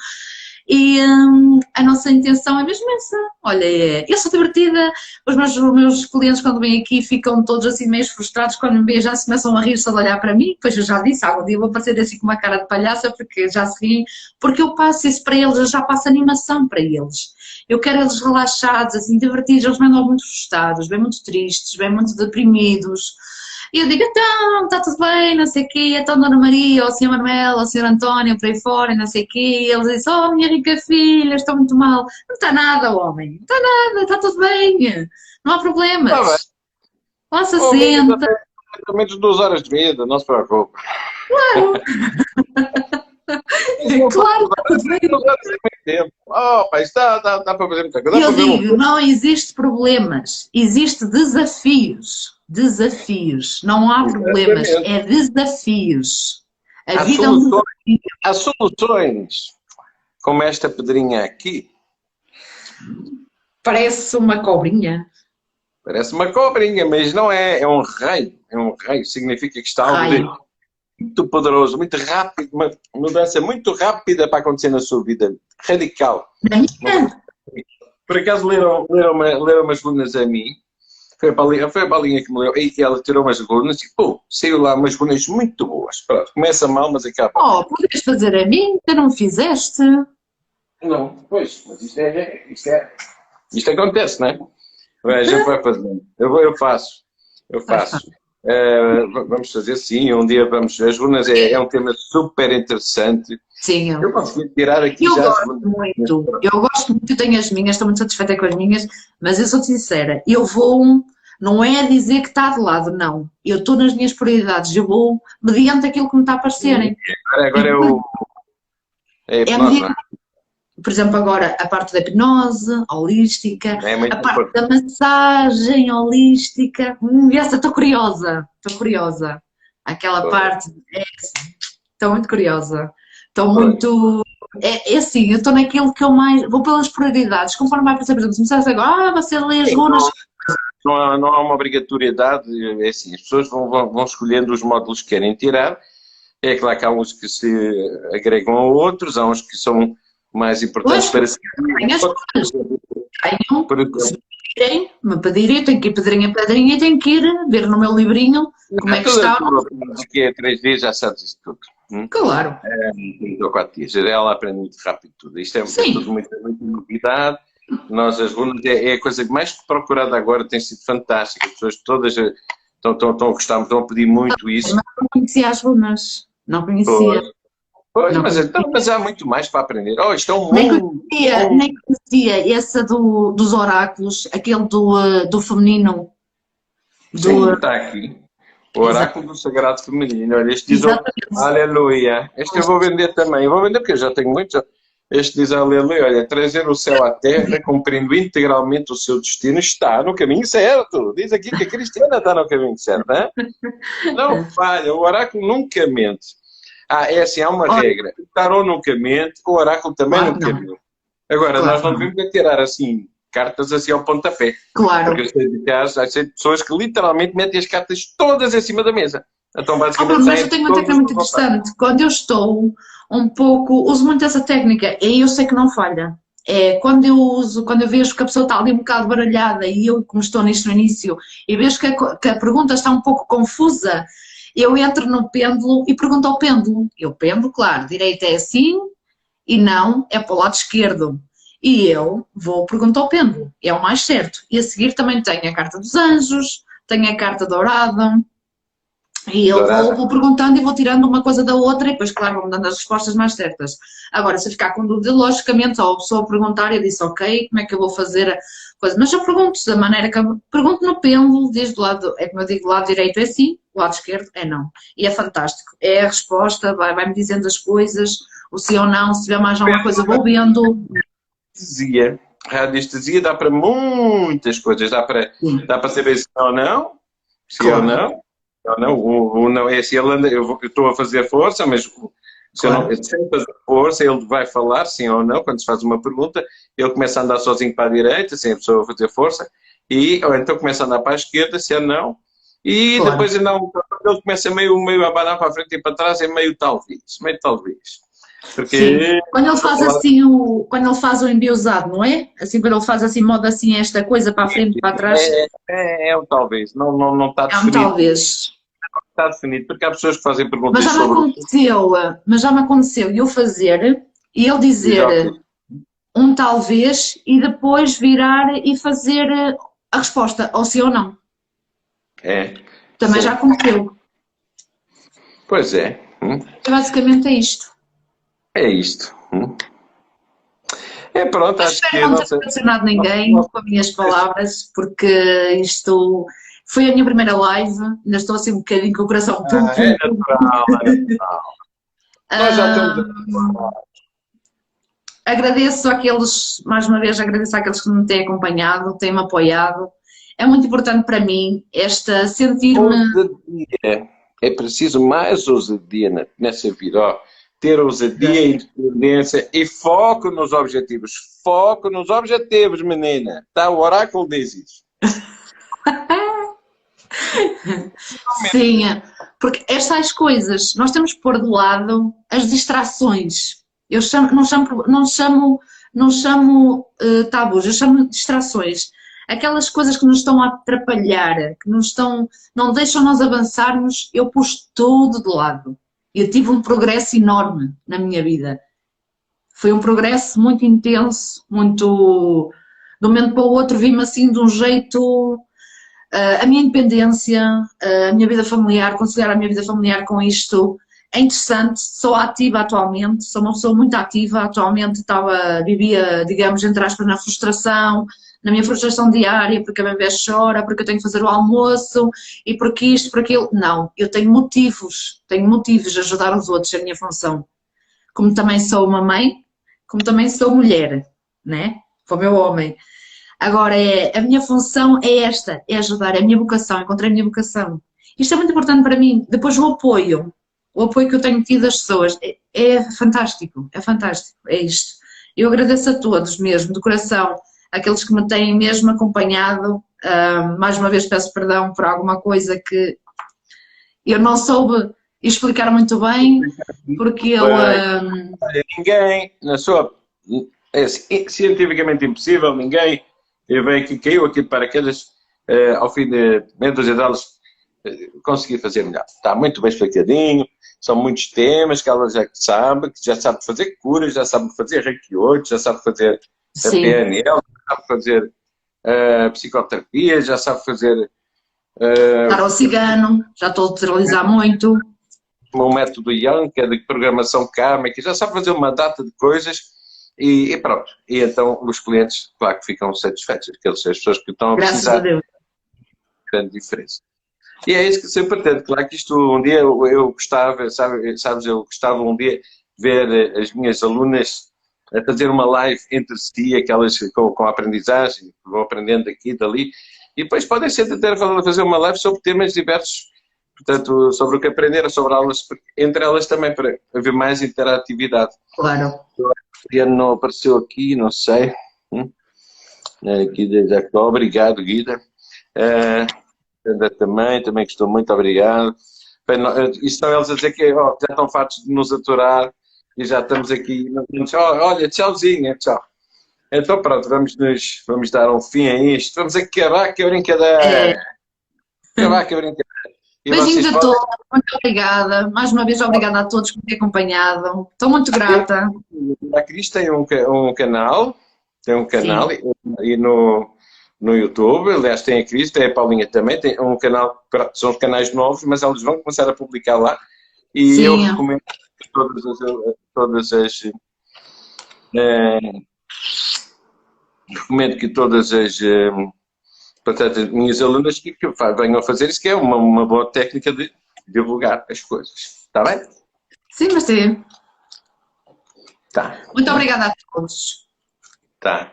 e hum, a nossa intenção é mesmo essa. Olha, é, eu sou divertida, os meus, os meus clientes quando vêm aqui ficam todos assim meio frustrados, quando me já se começam a rir só de olhar para mim, pois eu já disse, algum dia vou aparecer assim com uma cara de palhaça porque já se riem, porque eu passo isso para eles, eu já passo animação para eles. Eu quero eles relaxados, assim, divertidos, eles vêm logo muito frustrados, bem muito tristes, bem muito deprimidos, e eu digo, então, está tudo bem, não sei o quê, então Dona Maria, ou o Sr. Manuel, ou o Sr. António, por aí fora, não sei o quê, e eles dizem, oh minha rica filha, estou muito mal. Não está nada, homem, não está nada, está tudo bem, não há problemas. Está bem. Possa oh, senta. Pelo menos duas horas de vida, não se preocupe. Claro. claro, tudo bem. Oh, pai, está, dá, dá para fazer muita coisa. Eu digo, não existe problemas, existe desafios desafios. Não há problemas, é desafios. A há, vida soluções, é um há soluções, como esta pedrinha aqui. Parece uma cobrinha. Parece uma cobrinha, mas não é. É um raio. É um raio. Significa que está algo muito poderoso, muito rápido, uma mudança muito rápida para acontecer na sua vida. Radical. Por acaso leram, leram, leram umas lunas a mim foi a balinha, foi a balinha que me leu. E ela tirou umas gonas e, pô, saiu lá umas gonas muito boas. Pronto, começa mal, mas acaba. Oh, podes fazer a mim, que não fizeste. Não, pois, mas isto é, isto é, isto acontece, não é? Gente vai fazendo. Eu, vou, eu faço, eu faço. Uh, vamos fazer sim, um dia vamos. As runas é, é um tema super interessante. Sim, eu, eu posso tirar aqui eu já. Gosto muito, eu gosto muito, eu tenho as minhas, estou muito satisfeita com as minhas, mas eu sou sincera, eu vou, não é dizer que está de lado, não. Eu estou nas minhas prioridades, eu vou mediante aquilo que me está a parecerem. Agora, agora é o. É, é mediante, por exemplo, agora a parte da hipnose holística, é a parte importante. da massagem holística. Hum, essa estou curiosa, estou curiosa. Aquela parte, é, estou muito curiosa. Estou muito. É, é assim, eu estou naquilo que eu mais. Vou pelas prioridades, conforme vai aparecer, por exemplo, se me disseres agora, ah, você lê as runas. Não há, não há uma obrigatoriedade, é assim, as pessoas vão, vão, vão escolhendo os módulos que querem tirar. É claro que há uns que se agregam a outros, há uns que são mais importantes para si. Tenho, se pedirem, me pedirem, eu tenho que ir pedrinha a pedrinha e tenho que ir ver no meu livrinho como é que está. Daqui a três dias já sabes isso tudo. Hum? Claro. É, ou quatro dias. Ela aprende muito rápido tudo. Isto é, é tudo muita, muita novidade. Nós, as alunas, é, é, a coisa mais procurada agora, tem sido fantástica. As pessoas todas eh, estão, estão, estão a gostar, estão a pedir muito isso. Mas não conhecia as alunas. Não conhecia. Pois. Pois, mas, então, mas há muito mais para aprender. Oh, isto é um nem conhecia, nem conhecia essa do, dos oráculos, aquele do, eh, do feminino. Do... Sim, está aqui. O oráculo Exatamente. do sagrado feminino. Olha, este diz, aleluia. Este eu vou vender também. Eu vou vender porque eu já tenho muitos. Este diz a Lele, olha, trazer o céu à terra, cumprindo integralmente o seu destino, está no caminho certo. Diz aqui que a Cristiana está no caminho certo, hein? não falha, o oráculo nunca mente. Ah, é assim, há uma olha, regra. O tarô nunca mente, o oráculo também ah, nunca mente. Agora, claro. nós não devemos tirar assim cartas assim ao pontapé. Claro. Porque eu sei de casos, há pessoas que literalmente metem as cartas todas em cima da mesa. Então, basicamente, oh, mas eu tenho uma técnica muito interessante. Quando eu estou um pouco, uso muito essa técnica e eu sei que não falha. É, quando eu uso, quando eu vejo que a pessoa está ali um bocado baralhada e eu, como estou nisto no início, e vejo que a, que a pergunta está um pouco confusa, eu entro no pêndulo e pergunto ao pêndulo. Eu pêndulo, claro, direita é assim e não é para o lado esquerdo. E eu vou perguntar ao pêndulo, é o mais certo. E a seguir também tenho a carta dos anjos, tenho a carta dourada, e eu vou, vou, perguntando e vou tirando uma coisa da outra e depois, claro, vou-me dando as respostas mais certas. Agora, se eu ficar com dúvida, logicamente, ou a pessoa perguntar, eu disse, ok, como é que eu vou fazer a coisa? Mas eu pergunto da maneira que eu pergunto no pêndulo, diz do lado, é como eu digo, do lado direito é sim, do lado esquerdo é não. E é fantástico. É a resposta, vai-me vai dizendo as coisas, o sim ou não, se tiver mais alguma coisa, vou vendo. Dizia, radiestesia dá para muitas coisas, dá para, dá para saber se ou não, se claro. ou não não, não, o, o não é assim, ele anda, eu estou a fazer força, mas se claro. eu não, sem fazer força, ele vai falar sim ou não, quando se faz uma pergunta, ele começa a andar sozinho para a direita, sem a pessoa fazer força, e, ou então começa a andar para a esquerda, se é não, e claro. depois não, ele começa meio, meio a abanar para a frente e para trás, é meio talvez, meio talvez. Porque... Sim. Quando ele faz assim o, quando ele faz o embiosado, não é? Assim, quando ele faz assim, modo assim esta coisa para a frente e para trás. É, é, é um talvez, não, não, não está definido. É um talvez está definido, porque há pessoas que fazem perguntas mas já me sobre... aconteceu, mas já me aconteceu eu fazer e ele dizer Exato. um talvez e depois virar e fazer a resposta, ou sim ou não. É. Também Sim. já aconteceu. Pois é. Hum. Basicamente é isto. É isto. Hum. É pronto, acho que... Não ter impressionado ninguém com as minhas palavras, porque isto foi a minha primeira live, ainda estou assim um bocadinho com o coração. Ah, é natural, é natural. Nós já estamos a Agradeço àqueles, mais uma vez, agradeço àqueles que me têm acompanhado, têm-me apoiado. É muito importante para mim esta sentir-me. É preciso mais ousadia nessa vida. Ó, ter ousadia, independência e foco nos objetivos. Foco nos objetivos, menina. Tá? O oráculo diz isso. Sim, porque estas coisas, nós temos que pôr de lado as distrações. Eu chamo, não chamo, não chamo, não chamo uh, tabus, eu chamo distrações. Aquelas coisas que nos estão a atrapalhar, que nos estão, não deixam nós avançarmos, eu pus tudo de lado. Eu tive um progresso enorme na minha vida. Foi um progresso muito intenso, muito... De um momento para o outro vi-me assim de um jeito Uh, a minha independência, uh, a minha vida familiar, conciliar a minha vida familiar com isto é interessante, sou ativa atualmente, sou uma pessoa muito ativa, atualmente estava, vivia, digamos, entre aspas, na frustração, na minha frustração diária, porque a vez chora, porque eu tenho que fazer o almoço, e porque isto, porque aquilo. Não, eu tenho motivos, tenho motivos de ajudar os outros, é a minha função. Como também sou uma mãe, como também sou mulher, né? Foi o meu homem. Agora, é, a minha função é esta, é ajudar, é a minha vocação, encontrei a minha vocação. Isto é muito importante para mim. Depois o apoio, o apoio que eu tenho tido das pessoas, é, é fantástico, é fantástico, é isto. Eu agradeço a todos mesmo, de coração, aqueles que me têm mesmo acompanhado. Uh, mais uma vez peço perdão por alguma coisa que eu não soube explicar muito bem, porque eu... Uh... Ninguém, na sua... É cientificamente impossível, ninguém eu venho aqui, caiu aqui de paraquedas, uh, ao fim de meia dúzia de aulas, uh, consegui fazer melhor. Está muito bem explicadinho, são muitos temas que ela já sabe, que já sabe fazer curas, já sabe fazer Reiki 8, já sabe fazer a PNL, já sabe fazer uh, psicoterapia, já sabe fazer... Uh, Para o cigano, já estou a utilizar muito. O método Young, que é de programação kármica, já sabe fazer uma data de coisas e, e, pronto. E então os clientes, claro que ficam satisfeitos, aqueles, as pessoas que estão a Graças precisar. Graças a Deus. Grande diferença. E é isso que sempre pretendo. Claro que isto um dia eu, eu gostava, sabe, sabes, eu gostava um dia ver as minhas alunas a fazer uma live entre si, aquelas com, com a aprendizagem, vão aprendendo aqui e dali, e depois podem ser até fazer uma live sobre temas diversos, portanto, sobre o que aprenderam, sobre aulas, entre elas também, para haver mais interatividade. Claro. Não apareceu aqui, não sei. Hum? Guida obrigado, Guida. Uh, também, também gostou muito, obrigado. Bem, e estão eles a dizer que oh, já estão fartos de nos aturar e já estamos aqui. Oh, olha, tchauzinho, tchau. Então pronto, vamos, nos, vamos dar um fim a isto. Vamos acabar que a brincadeira. É. Acabar que a brincadeira. E Beijinhos a podem... todos, muito obrigada. Mais uma vez, obrigada a todos por terem acompanhado. Estou muito grata. A Cris tem um, um canal, tem um canal e, e, no, no YouTube, aliás, tem a Cris, tem a Paulinha também, tem um canal, são os canais novos, mas eles vão começar a publicar lá. E Sim. eu recomendo todas as. Todas as é, recomendo que todas as. É, portanto, as minhas alunas que, que venham a fazer isso, que é uma, uma boa técnica de divulgar as coisas. Está bem? Sim, mas sim. Tá. Muito obrigada a todos. Tá.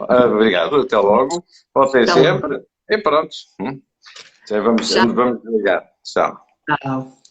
Ah, obrigado, até logo. Voltem sempre. E pronto. Hum. Vamos, vamos ligar. Tchau. Tchau.